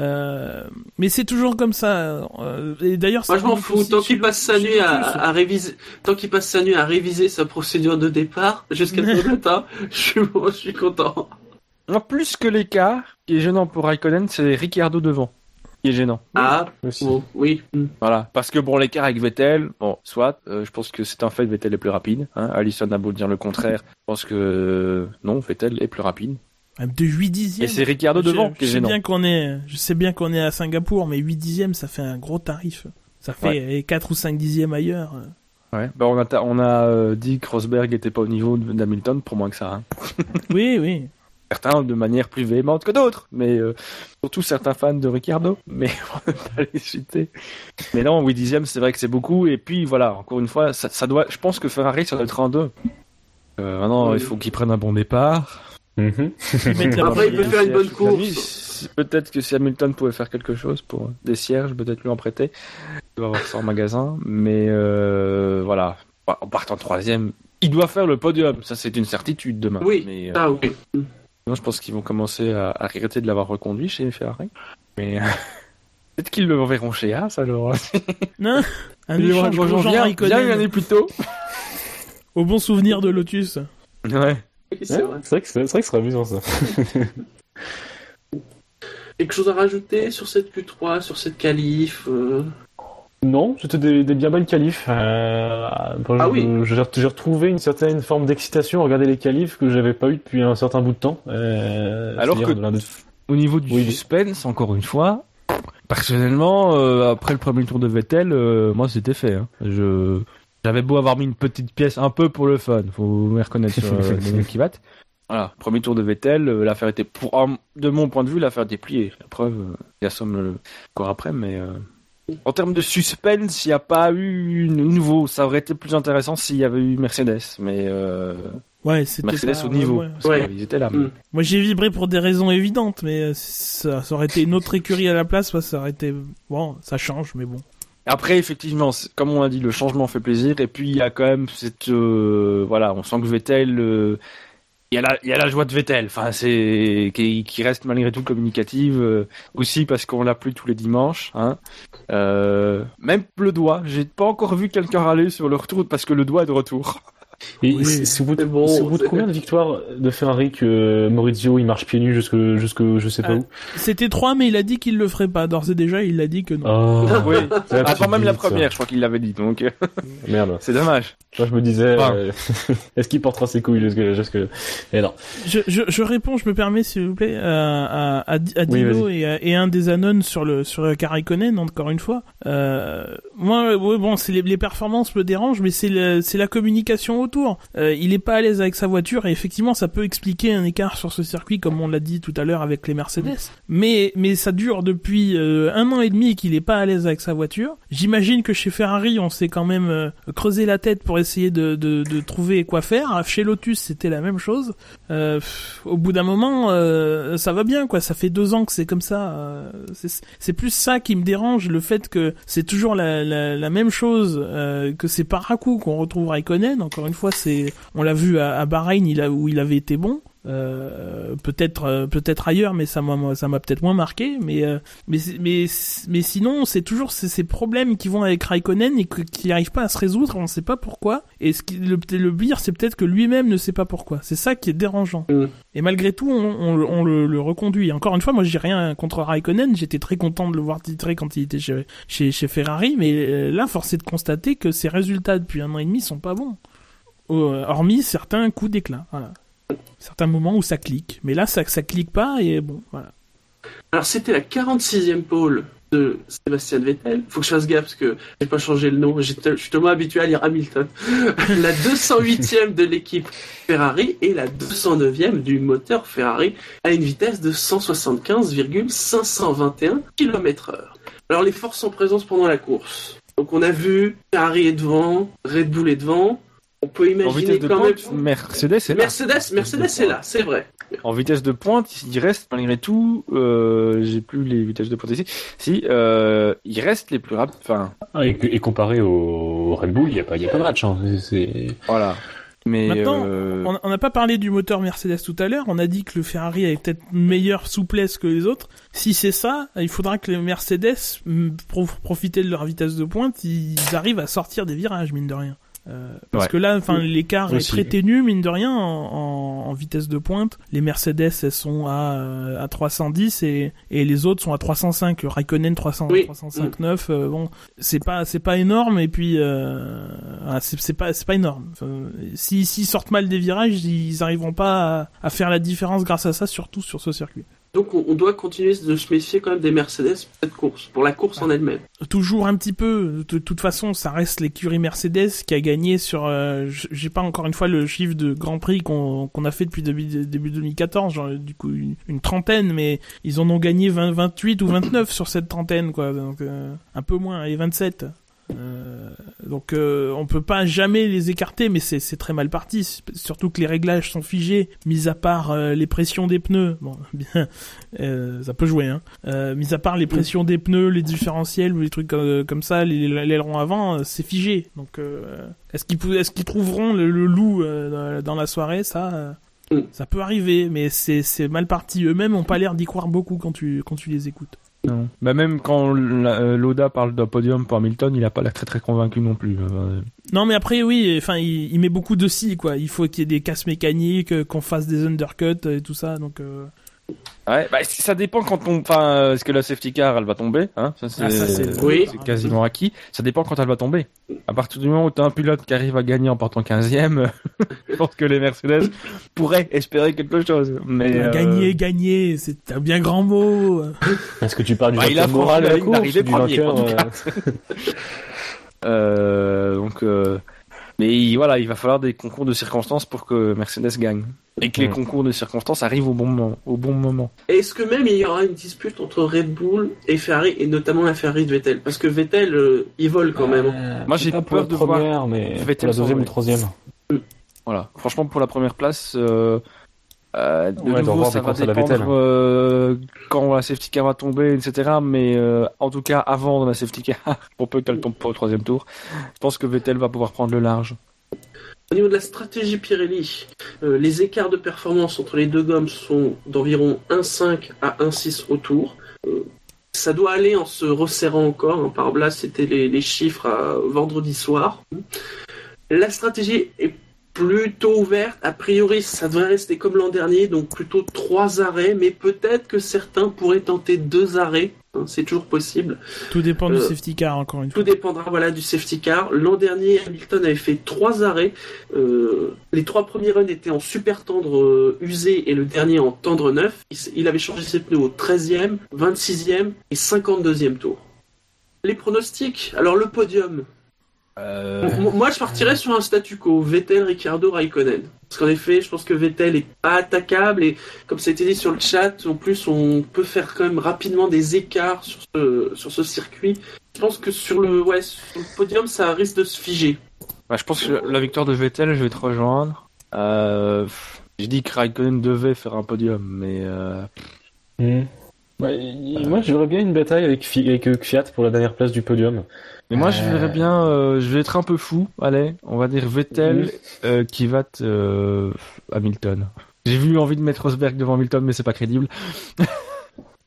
Euh, mais c'est toujours comme ça. euh, et d'ailleurs, Moi, je m'en fous. Tant qu'il passe sa nuit à, réviser, tant qu'il passe sa nuit à réviser sa procédure de départ jusqu'à ce matin, je suis, bon, je suis content. En plus que l'écart, qui est gênant pour Raikkonen, c'est Ricciardo devant. Qui est gênant. Ah, Aussi. bon, oui. Hmm. Voilà. Parce que bon, l'écart avec Vettel, bon, soit, euh, je pense que c'est un fait, Vettel est plus rapide. Hein. Allison a beau dire le contraire. Je pense que euh, non, Vettel est plus rapide. De 8 dixièmes. Et c'est Ricciardo Je- devant je sais bien qu'on est, je sais bien qu'on est à Singapour, mais 8 dixièmes, ça fait un gros tarif. Ça fait eh, 4 ou 5 dixièmes ailleurs. Ouais. Bah, on a, on a euh, dit que Rosberg était pas au niveau d'Hamilton pour moins que ça. Hein. Oui, oui. certains de manière plus véhémente que d'autres, mais euh, surtout certains fans de Ricciardo, mais on ne pas les citer. Mais non, 8 dixièmes, c'est vrai que c'est beaucoup, et puis voilà, encore une fois, ça, ça doit, je pense que Ferrari, ça doit être en deux. Euh, maintenant, Oui. il faut qu'ils prennent un bon départ. Mettre la Après, il peut faire une bonne course. Peut-être que si Hamilton pouvait faire quelque chose pour des cierges, peut-être lui en prêter. Il doit avoir ça en magasin. Mais euh, voilà, en partant troisième, il doit faire le podium. Ça, c'est une certitude demain. Oui. Mais euh, Ah oui. moi, je pense qu'ils vont commencer à, à regretter de l'avoir reconduit chez Ferrari. Mais euh, peut-être qu'ils le verront chez Haas alors. Non, un échange bien, Raikkonen bien une année plus tôt. au bon souvenir de Lotus. Ouais. Ouais, c'est vrai. C'est vrai que c'est c'est vrai que ce serait amusant ça. Quelque chose à rajouter sur cette Q3, sur cette qualif euh, Non, c'était des, des bien bonnes qualifs. Euh, bon, Ah je- oui. J'ai retrouvé une certaine forme d'excitation à regarder les qualifs que j'avais pas eu depuis un certain bout de temps. Euh, Alors que- de Au niveau du Oui. suspense, encore une fois, personnellement, euh, après le premier tour de Vettel, euh, moi c'était fait. hein. Je j'avais beau avoir mis une petite pièce un peu pour le fun, faut me reconnaître sur euh, les qui battent. Voilà, premier tour de Vettel, euh, l'affaire était pour un- de mon point de vue, l'affaire était pliée. La preuve, euh, il assomme le encore après, mais euh, en termes de suspense, il n'y a pas eu de nouveau. Ça aurait été plus intéressant s'il y avait eu Mercedes, mais euh, Ouais, c'était Mercedes pas- au niveau, ouais. parce Ouais. qu'ils étaient là. Mm. Moi, j'ai vibré pour des raisons évidentes, mais euh, ça, ça aurait été une autre écurie à la place, ça aurait été bon, ça change, mais bon. Après, effectivement, comme on l'a dit, le changement fait plaisir. Et puis, il y a quand même cette... euh, voilà, on sent que Vettel... euh, il y, a la, joie de Vettel, qui, reste malgré tout communicative euh, aussi parce qu'on l'a plus tous les dimanches. Hein. Même le doigt, j'ai pas encore vu quelqu'un râler sur le retour parce que le doigt est de retour. Et Oui. c'est au bout de, C'est bon, c'est au bout de c'est- combien de victoires de Ferrari que Maurizio il marche pieds nus jusque, jusque je sais pas Ah. où C'était trois, mais il a dit qu'il le ferait pas. D'ores et déjà, il a dit que non. Oh, Oui, petite même la ça. première, je crois qu'il l'avait dit. Donc euh, Merde. c'est dommage. Moi je me disais, Ah. euh, est-ce qu'il portera ses couilles jusque jusque Et non. Je, je, je réponds, je me permets, s'il vous plaît, à, à, Oui, Dino et, à- et un des Anon sur le sur Karaikonen, encore une fois. Euh, moi, ouais, bon, c'est les, les performances me dérangent, mais c'est c'est la communication Euh, il est pas à l'aise avec sa voiture et effectivement, ça peut expliquer un écart sur ce circuit, comme on l'a dit tout à l'heure avec les Mercedes. Mais mais ça dure depuis euh, un an et demi qu'il est pas à l'aise avec sa voiture. J'imagine que chez Ferrari, on s'est quand même euh, creusé la tête pour essayer de, de, de trouver quoi faire. Chez Lotus, c'était la même chose. Euh, au bout d'un moment, euh, ça va bien, quoi. Ça fait deux ans que c'est comme ça. euh, c'est- plus ça qui me dérange, le fait que c'est toujours la, la, la même chose, euh, que c'est par à qu'on retrouve Raikkonen. Encore une fois, c'est, on l'a vu à, à Bahreïn, il a, où il avait été bon. Euh, peut-être euh, peut-être ailleurs mais ça m'a ça m'a peut-être moins marqué mais euh, mais mais mais sinon c'est toujours ces, ces problèmes qui vont avec Raikkonen et que- qui n'arrivent pas à se résoudre on ne sait pas pourquoi. Et ce qui le, le pire c'est peut-être que lui-même ne sait pas pourquoi. C'est ça qui est dérangeant. Mm. et malgré tout on, on, on le, le reconduit. Encore une fois moi j'ai rien contre Raikkonen. J'étais très content de le voir titrer quand il était chez chez, chez Ferrari mais euh, là force est de constater que ses résultats depuis un an et demi sont pas bons. Hormis certains coups d'éclat. Voilà certains moments où ça clique. Mais là, ça, ça clique pas et bon, voilà. Alors c'était la 46e pole de Sébastien Vettel. Faut que je fasse gaffe parce que j'ai pas changé le nom. Je suis tellement habitué à lire Hamilton. la 208e de l'équipe Ferrari et la 209e du moteur Ferrari à une vitesse de 175,521 km/h. Alors les forces en présence pendant la course. Donc on a vu Ferrari est devant, Red Bull est devant. On peut En imaginer vitesse de quand pointe, même. Mercedes est là. Mercedes, Mercedes est là, c'est vrai. En vitesse de pointe, il reste malgré tout, euh, j'ai plus les vitesses de pointe ici. Si, euh, il reste les plus rapides. Enfin, Ah, et, et comparé au Red Bull, il y a pas il y a pas de match. Hein. Voilà. Mais Maintenant, euh, On on n'a pas parlé du moteur Mercedes tout à l'heure. On a dit que le Ferrari avait peut-être une meilleure souplesse que les autres. Si c'est ça, il faudra que les Mercedes, mm, pour profiter de leur vitesse de pointe, ils arrivent à sortir des virages, mine de rien. Euh, parce Ouais. que là, enfin, l'écart est très ténu, mine de rien, en, en- en vitesse de pointe. Les Mercedes, elles sont à, euh, à 310 et, et les autres sont à 305. Raikkonen 300, Oui. 305,9. euh, bon, c'est pas, c'est pas énorme et puis euh, ah, c'est c'est pas, c'est pas énorme. Enfin, si s'ils sortent mal des virages, ils arriveront pas à, à faire la différence grâce à ça, surtout sur ce circuit. Donc on, on doit continuer de se méfier quand même des Mercedes pour cette course, pour la course en elle-même. Toujours un petit peu. De toute façon, ça reste l'écurie Mercedes qui a gagné sur. euh, J'ai pas encore une fois le chiffre de Grand Prix qu'on qu'on a fait depuis début, début 2014, genre du coup une, une trentaine, mais ils en ont gagné 20, 28 ou 29 sur cette trentaine, quoi. Donc euh, un peu moins, et 27. Euh, donc euh, on peut pas jamais les écarter, mais c'est très mal parti. Surtout que les réglages sont figés, mis à part euh, les pressions des pneus. Bon, bien, ça peut jouer. Hein. Mis à part les pressions des pneus, les différentiels ou les trucs comme, ça, les- l'aileron avant, c'est figé. Donc est-ce qu'ils trouveront le, le loup dans, la soirée? Ça, Mm. ça peut arriver, mais c'est mal parti. Eux-mêmes ont pas l'air d'y croire beaucoup quand tu quand tu les écoutes. Non. Bah même quand euh, Loda parle d'un podium pour Hamilton, il a pas l'air très très convaincu non plus. Euh, Non, mais après, oui, enfin, il, il met beaucoup de si, quoi. Il faut qu'il y ait des casses mécaniques, euh, qu'on fasse des undercuts euh, et tout ça, donc... euh, Ouais, bah ça dépend quand on, enfin, euh, est-ce que la safety car elle va tomber, hein Ça c'est, Ah, ça, c'est- Oui. quasiment acquis. Ça dépend quand elle va tomber. À partir du moment où t'as un pilote qui arrive à gagner en partant 15ème, je pense que les Mercedes pourraient espérer quelque chose. Mais euh, Gagner, gagner, c'est un bien grand mot. Est-ce que tu parles du Bah, il a moral de la course du premier, vainqueur en tout euh, cas. euh, donc, euh, mais voilà, il va falloir des concours de circonstances pour que Mercedes gagne et que les concours de circonstances arrivent au bon moment. Au bon moment. Est-ce que même il y aura une dispute entre Red Bull et Ferrari, et notamment la Ferrari de Vettel? Parce que Vettel, euh, il vole quand même. euh, Moi, j'ai pas pour peur la de voir mais Vettel pour la deuxième ou troisième. Voilà. Franchement, pour la première place, euh, euh, de Ouais, nouveau, ça va dépendre euh, quand la safety car va tomber, etc. Mais euh, en tout cas, avant dans la safety car, pour peu qu'elle tombe pas au troisième tour, je pense que Vettel va pouvoir prendre le large. Au niveau de la stratégie Pirelli, euh, les écarts de performance entre les deux gommes sont d'environ 1,5 à 1,6 au tour. Euh, ça doit aller en se resserrant encore. hein. Par là, c'était les, les chiffres à vendredi soir. La stratégie est plutôt ouverte. A priori, ça devrait rester comme l'an dernier, donc plutôt trois arrêts, mais peut-être que certains pourraient tenter deux arrêts. hein, C'est toujours possible. Tout dépend du Euh, safety car, encore une Tout fois. dépendra voilà du safety car. L'an dernier, Hamilton avait fait trois arrêts. Euh, les trois premiers runs étaient en super tendre euh, usé et le dernier en tendre neuf. Il, il avait changé ses pneus au 13e, 26e et 52e tour. Les pronostics? Alors le podium. Euh, Moi, je partirais sur un statu quo. Vettel, Ricardo, Raikkonen. Parce qu'en effet, je pense que Vettel est pas attaquable et comme ça a été dit sur le chat, en plus, on peut faire quand même rapidement des écarts sur ce, sur ce circuit. Je pense que sur le, ouais, sur le podium, ça risque de se figer. bah, je pense que la victoire de Vettel, je vais te rejoindre. Euh, je dis que Raikkonen devait faire un podium, mais euh, Hmm. Ouais, moi, j'aurais bien une bataille avec, avec euh, Fiat pour la dernière place du podium. mais moi je verrais bien, euh, je vais être un peu fou. Allez, on va dire Vettel euh, qui va euh, Hamilton. J'ai vu envie de mettre Rosberg devant Hamilton, mais c'est pas crédible.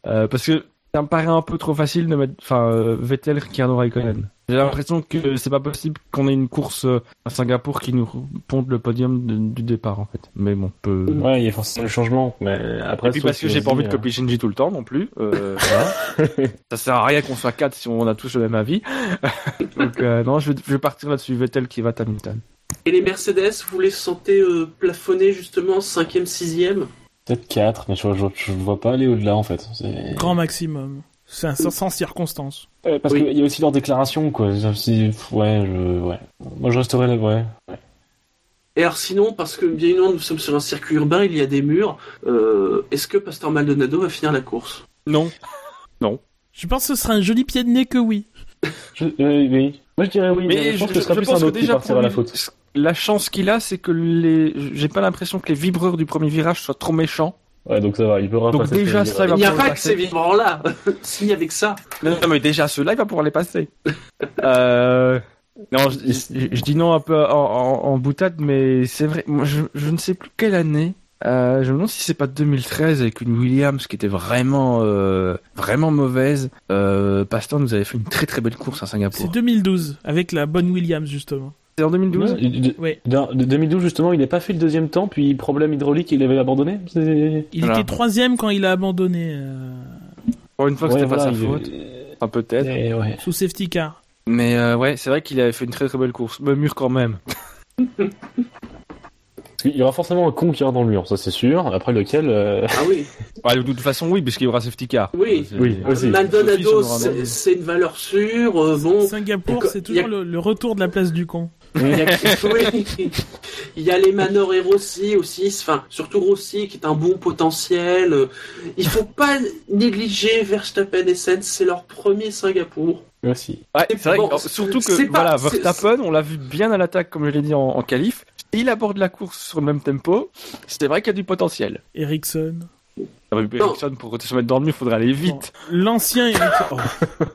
Euh, parce que ça me paraît un peu trop facile de mettre, enfin, euh, Vettel, Ricardo, Raikkonen. J'ai l'impression que c'est pas possible qu'on ait une course euh, à Singapour qui nous ponte le podium de- du départ en fait. Mais bon, peu. Ouais, il y a forcément le changement, mais après. Et puis parce que j'ai pas envie de copier Shinji tout le temps non plus. Euh, voilà. ça sert à rien qu'on soit quatre si on a tous le même avis. Donc euh, non, je vais, je vais partir là-dessus. Vettel qui va à Hamilton. Et les Mercedes, vous les sentez euh, plafonner justement 5e, 6e euh, Peut-être 4, mais je, je, je vois pas aller au-delà en fait. C'est- Grand maximum. C'est un sans, sans circonstance. Euh, parce Oui. qu'il y a aussi leur déclaration, quoi. Si- ouais, je, ouais. Moi, je resterai là, ouais. Et alors sinon, parce que bien évidemment, nous sommes sur un circuit urbain, il y a des murs, euh, est-ce que Pastor Maldonado va finir la course? Non. Je pense que ce sera un joli pied de nez que oui. Je, euh, oui. Moi, je dirais oui, mais, je pense que ce sera plus un autre qui partira à la faute. La chance qu'il a, c'est que les, j'ai pas l'impression que les vibreurs du premier virage soient trop méchants. Ouais, donc ça va, il pourra Donc déjà, ça, il va Il n'y a pas que ces vibrants-là Signe avec ça Non, non, mais déjà ceux-là, il va pouvoir les passer. euh... Non, je, je- je dis non un peu en, en, en boutade, mais c'est vrai. Moi, je, je ne sais plus quelle année. Euh, je me demande si c'est pas 2013 avec une Williams qui était vraiment euh, vraiment mauvaise. Euh, Pastor nous avait fait une très très belle course à C'est Singapour. 2012, avec la bonne Williams, justement. C'est en 2012. Ouais, de, Ouais. de- de 2012, justement, il n'a pas fait le deuxième temps, puis problème hydraulique, il avait abandonné. Il Voilà. était troisième quand il a abandonné euh, Pour une fois que Ouais, c'était pas sa il- faute, enfin peut-être. Eh, ouais. sous safety car. Mais euh, ouais, c'est vrai qu'il avait fait une très très belle course. Mais mûr quand même. Qu'il y aura forcément un con qui ira dans le mur, ça c'est sûr. Après lequel, euh, Ah oui Ouais, de toute façon, oui, puisqu'il y aura safety car. Oui. Oui, aussi. Maldonado, c'est une valeur sûre. euh, bon, Singapour, il y a- c'est toujours le, le retour de la place du con. Il y a, oui. il y a les Manor et Rossi aussi, enfin surtout Rossi qui est un bon potentiel. Il faut pas négliger Verstappen et Sainz, c'est leur premier Singapour. Ouais, c'est vrai, Bon, que- surtout que, c'est pas- voilà, Verstappen, on l'a vu bien à l'attaque, comme je l'ai dit en, en qualif. Il aborde la course sur le même tempo. C'est vrai qu'il y a du potentiel. Ericsson. Ericsson, pour se mettre dans le mur, il faudrait aller vite. L'ancien Ericsson.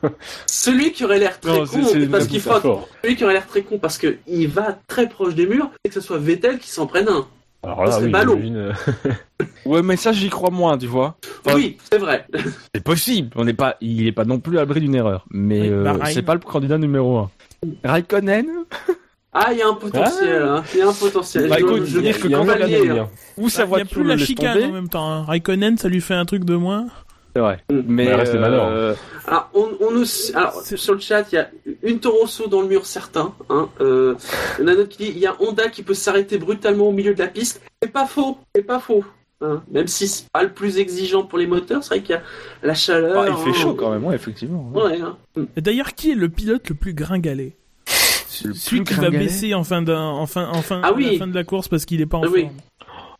Oh, Celui qui aurait l'air très Non, con, parce une qu'il celui qui aurait l'air très con parce que il va très proche des murs, et que ce soit Vettel qui s'en prenne un. Alors là, C'est oui, ballot. j'imagine, euh, Ouais, mais ça, j'y crois moins, tu vois. Enfin, oui, c'est vrai. C'est possible. On n'est pas, il est pas non plus à l'abri d'une erreur. Mais Oui, euh, Bahreïn. c'est pas le candidat numéro un. Raikkonen? Ah, il y a un potentiel, hein. il y a un potentiel. Bah, Je- écoute, je- dire que il y a quand hein. ou sa Il n'y a voiture plus la chicane tomber. en même temps. hein. Raikkonen, ça lui fait un truc de moins. C'est vrai. Mm. Mais Bah, reste euh, Alors, on, on nous, alors, sur le chat, il y a une Torosso dans le mur certain. Hein, euh, il y en a un autre qui dit il y a Honda qui peut s'arrêter brutalement au milieu de la piste. C'est pas faux, c'est pas faux. Hein, même si c'est pas le plus exigeant pour les moteurs, c'est vrai qu'il y a la chaleur. bah, il fait hein. chaud quand même, ouais, effectivement. Ouais, hein. Et d'ailleurs, qui est le pilote le plus gringalé? Celui plus qui va baisser en fin, en fin, en fin, Ah à oui. la fin de la course parce qu'il est pas en Ah oui. forme.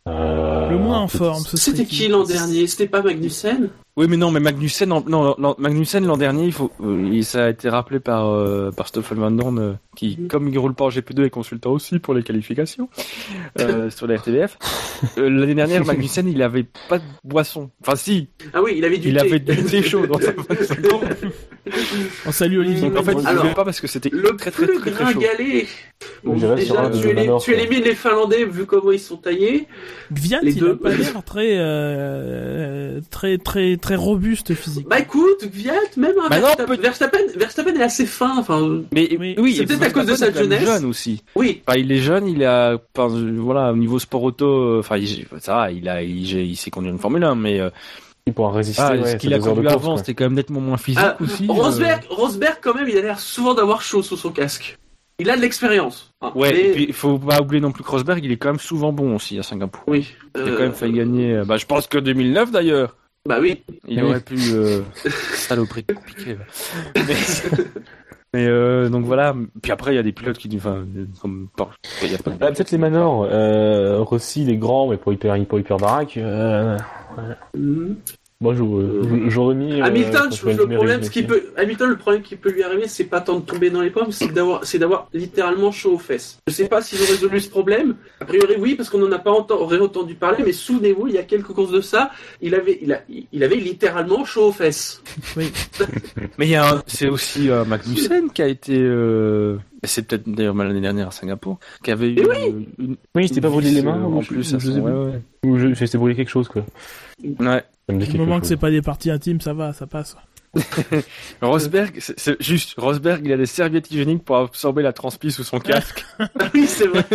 Euh, Le moins en peut- forme, ce serait C'était qui l'an dernier? C'était pas Magnussen? Oui, mais non, mais Magnussen, en- non, non, Magnussen l'an dernier, il faut, euh, il- ça a été rappelé par euh, par Stoffel Van Dorn, euh, qui, Mhm. comme il roule pas en GP2, est consultant aussi pour les qualifications euh, sur la RTBF. Euh, L'année dernière, Magnussen, il avait pas de boisson. Enfin, si, Ah oui, il avait du il thé. avait du thé chaud dans sa. On salue Olivier. Donc en fait, il Alors, voulait pas parce que c'était Le très très très très chaud. gringalé. Bon, déjà, tu, éli- Manor, tu élimines les Finlandais vu comment ils sont taillés. Gviat, Les il deux. a pas l'air très, euh, très, très, très robuste physiquement. Bah écoute, Gviat, même un Bah non, Verstappen, peut- Verstappen, Verstappen est assez fin. Enfin, Mais Oui. oui, C'est peut-être à cause de sa Verstappen est quand même jeunesse. jeune aussi. oui, Enfin, il est jeune, il a, enfin, euh, voilà, au niveau sport auto, euh, enfin, il- ça va, il a, il, il sait conduire une Formule 1, mais euh, Il pourra résister. ah, ouais, ce qu'il a conduit avant, quoi. c'était quand même nettement moins physique Ah, aussi. euh. Rosberg, Rosberg quand même, il a l'air souvent d'avoir chaud sous son casque. Il a de l'expérience. hein. Ouais, Mais- et puis il faut pas oublier non plus que Rosberg, il est quand même souvent bon aussi à Singapour. oui. Il a euh, quand même failli gagner. euh, Bah, je pense que 2009 d'ailleurs. Bah oui. Il Oui. aurait pu euh, saloperie de piquer. là. Mais, mais, euh, donc voilà. Puis après, il y a des pilotes qui, enfin, comme il y a pas. de- Ah, peut-être les Manors. Euh, Rossi, il est grand, mais pour hyper, pour hyper baraque. Euh, Mhm. Moi, j'aurais mis. euh, Hamilton, contre je trouve le problème, ce qui peut, Hamilton, le problème qui peut lui arriver, c'est pas tant de tomber dans les pommes, c'est d'avoir, c'est d'avoir littéralement chaud aux fesses. Je sais pas s'ils ont résolu ce problème. A priori, oui, parce qu'on en a pas entendu parler, mais souvenez-vous, il y a quelques courses de ça, il avait, il a, il avait littéralement chaud aux fesses. Mais il y a, un- c'est aussi euh, Magnussen qui a été. Euh... C'est peut-être d'ailleurs l'année dernière à Singapour, qui avait eu Mais euh, une, Oui, il s'était pas brûlé les mains euh, en plus. je son- sais ouais, ouais. Ou je, brûlé quelque chose, quoi. Ouais. Ça me dit Du moment que chose. c'est pas des parties intimes, ça va, ça passe. Rosberg, c'est juste Rosberg, il a des serviettes hygiéniques pour absorber la transpi sous son casque. Oui, c'est vrai.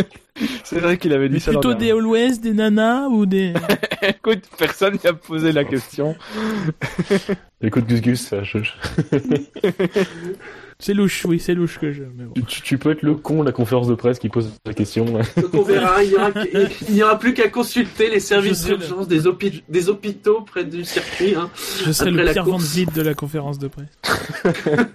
c'est vrai qu'il avait dit ça. l'an Plutôt des always, des nanas ou des. Écoute, personne n'y a posé la question. Écoute, Gus Gus, je- je- C'est louche, oui, c'est louche que je. Mais bon. tu, tu peux être le con de la conférence de presse qui pose la question. Donc on verra, il n'y aura, plus qu'à consulter les services Je serai d'urgence des, hôpi- des hôpitaux près du circuit. Hein. Je serai le Pierre Van de la conférence de presse.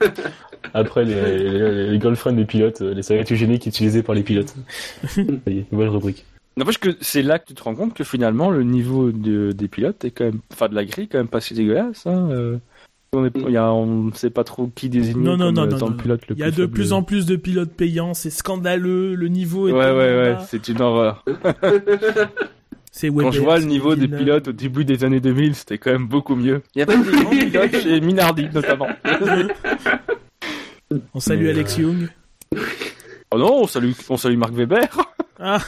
Après, les, les, les girlfriends des pilotes, euh, les serviettes hygiéniques utilisées par les pilotes. Ça y est, nouvelle rubrique. N'empêche que c'est là que tu te rends compte que finalement le niveau de, des pilotes est quand même, enfin de la grille, quand même pas si dégueulasse. Hein. euh. On est, il y a, on ne sait pas trop qui désigner Non, non, comme non, non, étant non. le pilote le Il y a de plus en plus de pilotes payants, c'est scandaleux, le niveau est Ouais, ouais, ouais, c'est une horreur. C'est Quand je vois le niveau des pilotes au début des années 2000, c'était quand même beaucoup mieux. Il y avait des grands pilotes chez Minardi notamment. On salue Mais, Alex euh, Young. Oh non, on salue, on salue Marc Weber. Ah,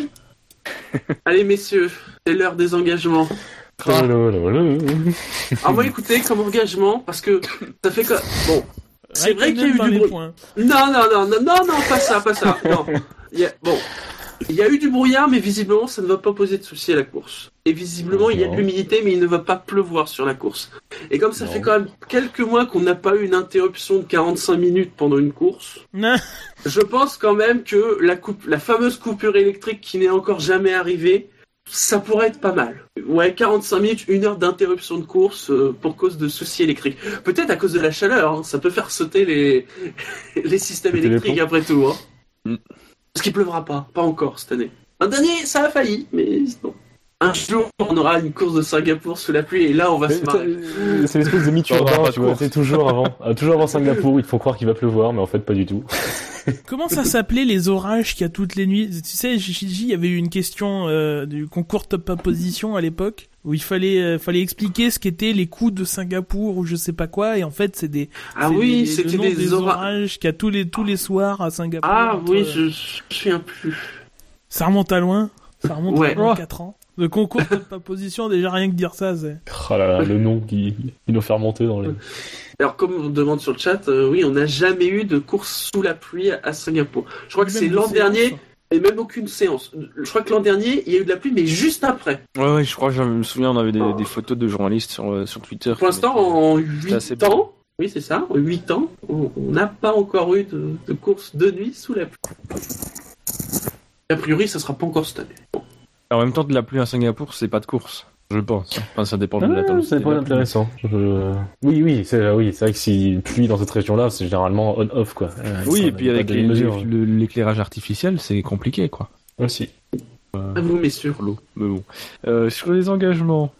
Allez messieurs, c'est l'heure des engagements. Ah. Alors moi écoutez, comme engagement, parce que ça fait que... Bon, c'est vrai qu'il y a eu du bruit. Non, non, non, non, non, non, pas ça, pas ça. Non. Il y a- Bon, il y a eu du brouillard, mais visiblement, ça ne va pas poser de souci à la course. Et visiblement, il y a de l'humidité, mais il ne va pas pleuvoir sur la course. Et comme ça Non. fait quand même quelques mois qu'on n'a pas eu une interruption de 45 minutes pendant une course, Non. je pense quand même que la, coupe, la fameuse coupure électrique qui n'est encore jamais arrivée ça pourrait être pas mal. Ouais, 45 minutes, une heure d'interruption de course euh, pour cause de soucis électriques. Peut-être à cause de la chaleur, hein, ça peut faire sauter les, les systèmes les électriques après tout. Hein. Mm. Parce qu'il pleuvra pas, pas encore cette année. Un dernier, ça a failli, mais bon. Un jour, on aura une course de Singapour sous la pluie et là, on va Mais se marrer. C'est l'espèce de mythe urbain, tu vois. C'est toujours avant. Ah, toujours avant Singapour, te font croire qu'il va pleuvoir, mais en fait, pas du tout. Comment ça s'appelait les orages qu'il y a toutes les nuits? Tu sais, Gigi, il y avait eu une question euh, du concours top position à l'époque où il fallait euh, fallait expliquer ce qu'étaient les coups de Singapour ou je sais pas quoi et en fait c'est des Ah oui, c'était des, orages. orages qu'il y a tous les tous les soirs à Singapour. Ah entre- oui, je, je me souviens plus. Ça remonte à loin? Ça remonte Ouais. à loin 4 ans? Le concours top position déjà rien que dire ça c'est. Oh là là, le nom qui, qui nous fait remonter dans les... Alors, comme on demande sur le chat, euh, oui, on n'a jamais eu de course sous la pluie à, Singapour. Je crois que c'est de l'an dernier, et même aucune séance. Je crois que l'an dernier, il y a eu de la pluie, mais juste après. Ouais, ouais, je crois je me souviens, on avait des, Oh. des photos de journalistes sur, euh, sur Twitter. Pour l'instant, en 8 assez beau. ans, oui, c'est ça, en 8 ans, on on n'a pas encore eu de, de course de nuit sous la pluie. A priori, ça sera pas encore cette année. Bon. En même temps, de la pluie à Singapour, c'est pas de course, je pense. Enfin, ça dépend de la Ah, la pluie. intéressant. Je- Oui, oui, c'est oui, c'est vrai que si pluie dans cette région-là, c'est généralement on-off, quoi. Euh, Oui, ça, et puis avec l'éclairage artificiel, c'est compliqué, quoi. Aussi. À vous, messieurs. Pour l'eau. Mais bon. Euh, sur les engagements.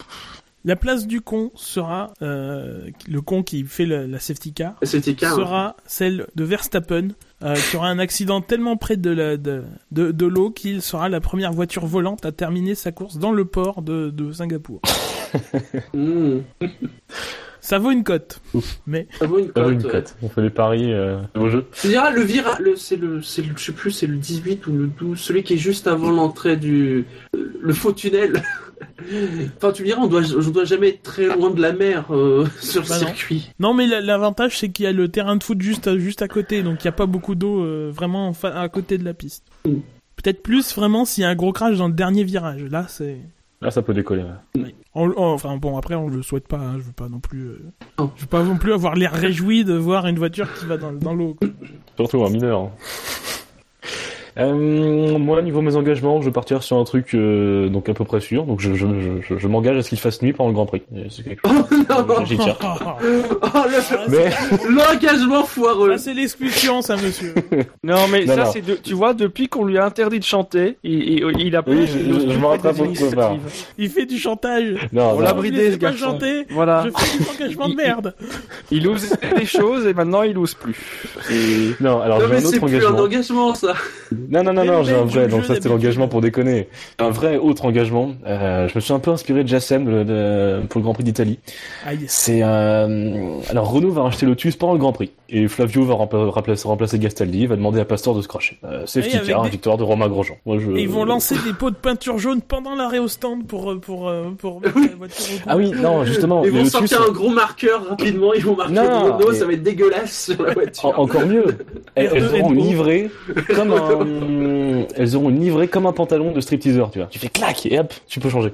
La place du con sera euh, le con qui fait le- la safety car C'était car. sera celle de Verstappen euh, qui aura un accident tellement près de la de, de, l'eau qu'il sera la première voiture volante à terminer sa course dans le port de, Singapour. Mmh. Ça vaut une cote. Mais Ça vaut une cote. On fait des paris euh, au jeu. Tu diras, le virage, le, c'est le, c'est le, je sais plus, c'est le 18 ou le 12, celui qui est juste avant l'entrée du, euh, le faux tunnel. enfin, tu me diras, on doit, je dois jamais être très loin de la mer, euh, sur le Bah non. circuit. non, mais la- l'avantage c'est qu'il y a le terrain de foot juste à, juste à côté, donc il n'y a pas beaucoup d'eau euh, vraiment à côté de la piste. Mm. Peut-être plus vraiment s'il y a un gros crash dans le dernier virage. Là, c'est Là, ça peut décoller. ouais. On- on- enfin bon, après on le souhaite pas. hein, je veux pas non plus. euh. Je veux pas non plus avoir l'air réjoui de voir une voiture qui va dans, dans l'eau. Surtout un mineur. hein. Euh, moi, niveau mes engagements, je vais partir sur un truc euh, donc à peu près sûr. Donc, je, je, je, je m'engage à ce qu'il fasse nuit pendant le Grand Prix. Et C'est quelque chose. non. J'y tiens. Ah, Oh, le- Mais l'engagement foireux. c'est l'expulsion, ça, monsieur. Non, mais Non, ça, non. c'est de, tu vois, depuis qu'on lui a interdit de chanter, il, il, il a Oui, je- il ose je plus me prendre rattrape au. Il fait du chantage. non, On non. l'a bridé, ce pas garçon. chanter. Voilà. Je fais des engagements de merde. Il ose des choses et maintenant il ose plus. C'est- Non, alors Non, j'ai mais un c'est autre plus engagement. un engagement, ça. Non, non, non, non, j'ai un vrai, donc ça c'était l'engagement pour déconner. Un vrai autre engagement, euh, je me suis un peu inspiré de Jassem de- pour le Grand Prix d'Italie. C'est euh, alors Renault va racheter Lotus pendant le Grand Prix et Flavio va rempla- remplacer, remplacer Gastaldi, va demander à Pastor de se cracher. Euh, safety car, des- victoire de Romain Grosjean. Moi, je... Et ils vont lancer des pots de peinture jaune pendant l'arrêt au stand pour euh, pour pour mettre la voiture au Ah oui, non, justement, Ils vont Lotus, sortir un gros marqueur rapidement, ils vont marquer Non, Renault, mais- ça va être dégueulasse sur la voiture. en- encore mieux, elles, elles R2, auront livrée comme un, elles auront une livrée comme un pantalon de stripteaseur, tu vois. Tu fais clac et hop, tu peux changer.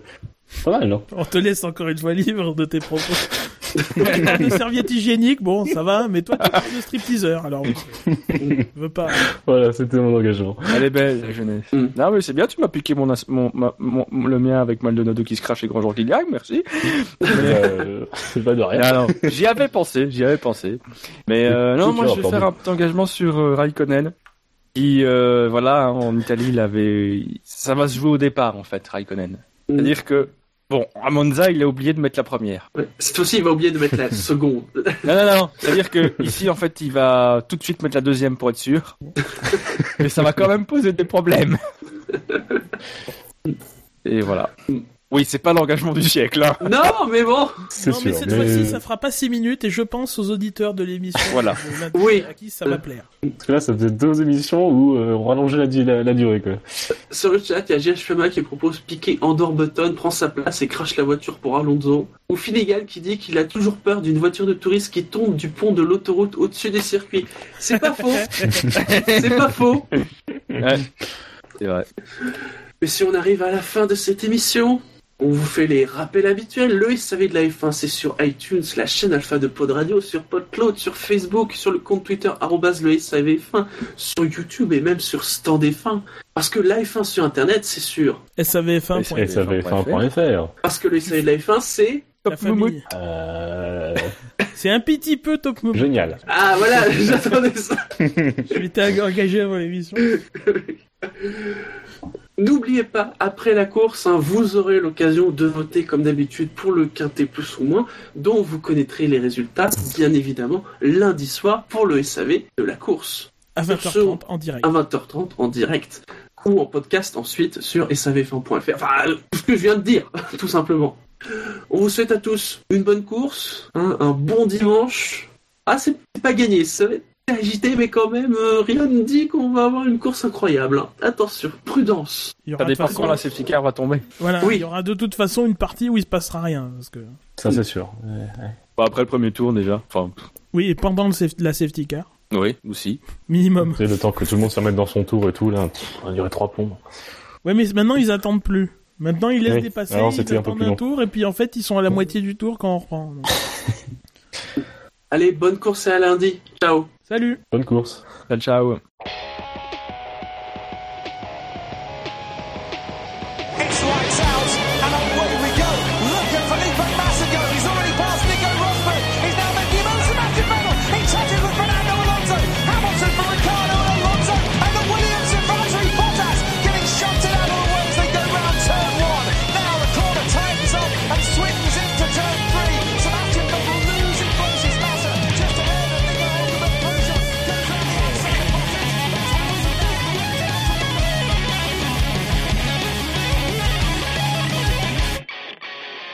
Pas mal, non On te laisse encore une fois libre de tes propos. Des serviettes hygiéniques, bon, ça va, mais toi, tu es le stripteaseur, alors je veux pas. Voilà, c'était mon engagement. Elle est belle, la jeunesse. Mm. Non, mais c'est bien, tu m'as piqué mon, as- mon, ma- mon- le mien avec Maldonado qui se crache et Grosjean qui gagne, merci. Euh, c'est pas de rien. Non, j'y avais pensé, j'y avais pensé. Mais euh, non, moi je vais faire un petit engagement sur euh, Raikkonen. Euh, voilà, en Italie, il avait, ça va se jouer au départ en fait, Raikkonen. C'est-à-dire que, bon, à Monza, il a oublié de mettre la première. Ouais. Cette fois-ci, il va oublier de mettre la seconde. Non, non, non. C'est-à-dire que ici, en fait, il va tout de suite mettre la deuxième pour être sûr. Mais ça va quand même poser des problèmes. Et voilà. Oui, c'est pas l'engagement du siècle. Hein. non, mais bon. C'est non, mais cette fois-ci, ça fera pas 6 minutes et je pense aux auditeurs de l'émission. Voilà. de lundi, Oui. À qui ça va plaire. Parce que là, ça faisait deux émissions où euh, on rallongeait la, di- la, la durée, quoi. Sur le chat, il y a Fema qui propose piquer Andor Button, prend sa place et crache la voiture pour Alonso. Ou Finnegan qui dit qu'il a toujours peur d'une voiture de touriste qui tombe du pont de l'autoroute au-dessus des circuits. C'est pas faux. C'est pas faux. Ouais. C'est vrai. Mais si on arrive à la fin de cette émission, On vous fait les rappels habituels. Le SAV de la F1, c'est sur iTunes, la chaîne Alpha de Pod Radio, sur PodCloud, sur Facebook, sur le compte Twitter, arrobase le SAVF1, sur YouTube et même sur Stand F1. Parce que la F1 sur Internet, c'est sûr. SAVF1.fr. SAVF1.fr. Parce que le SAV de la F1, c'est... La famille. Euh... C'est un petit peu Top Moumout. Génial. Ah voilà, j'attendais ça. Je m'étais engagé avant l'émission. N'oubliez pas, après la course, hein, vous aurez l'occasion de voter comme d'habitude pour le quintet plus ou moins, dont vous connaîtrez les résultats, bien évidemment, lundi soir pour le SAV de la course. À Sur 20h30 en direct. À 20h30 en direct, ou en podcast ensuite sur savf1.fr. Enfin, euh, tout ce que je viens de dire, tout simplement. On vous souhaite à tous une bonne course, hein, un bon dimanche. Ah, c'est pas gagné, ça va être agité, mais quand même, euh, rien ne dit qu'on va avoir une course incroyable. hein. Attention, prudence. Il y Ça aura de toute dépend façon- quand la safety car va tomber. Voilà, Oui. il y aura de toute façon une partie où il se passera rien. Parce que... Ça, c'est sûr. Ouais, ouais. Bon, après le premier tour déjà. Enfin, Oui, et pendant le saf- la safety car, oui, aussi. minimum. C'est le temps que tout le monde se remette dans son tour et tout, là. pff, On dirait trois plombs. Ouais, mais maintenant ils attendent plus. Maintenant ils laissent Oui. dépasser, Alors, ils un peu attendent plus un long. tour, et puis en fait ils sont à la moitié du tour quand on reprend. Donc, Allez, bonne course et à lundi. Ciao. Salut Bonne course. Ciao, ciao.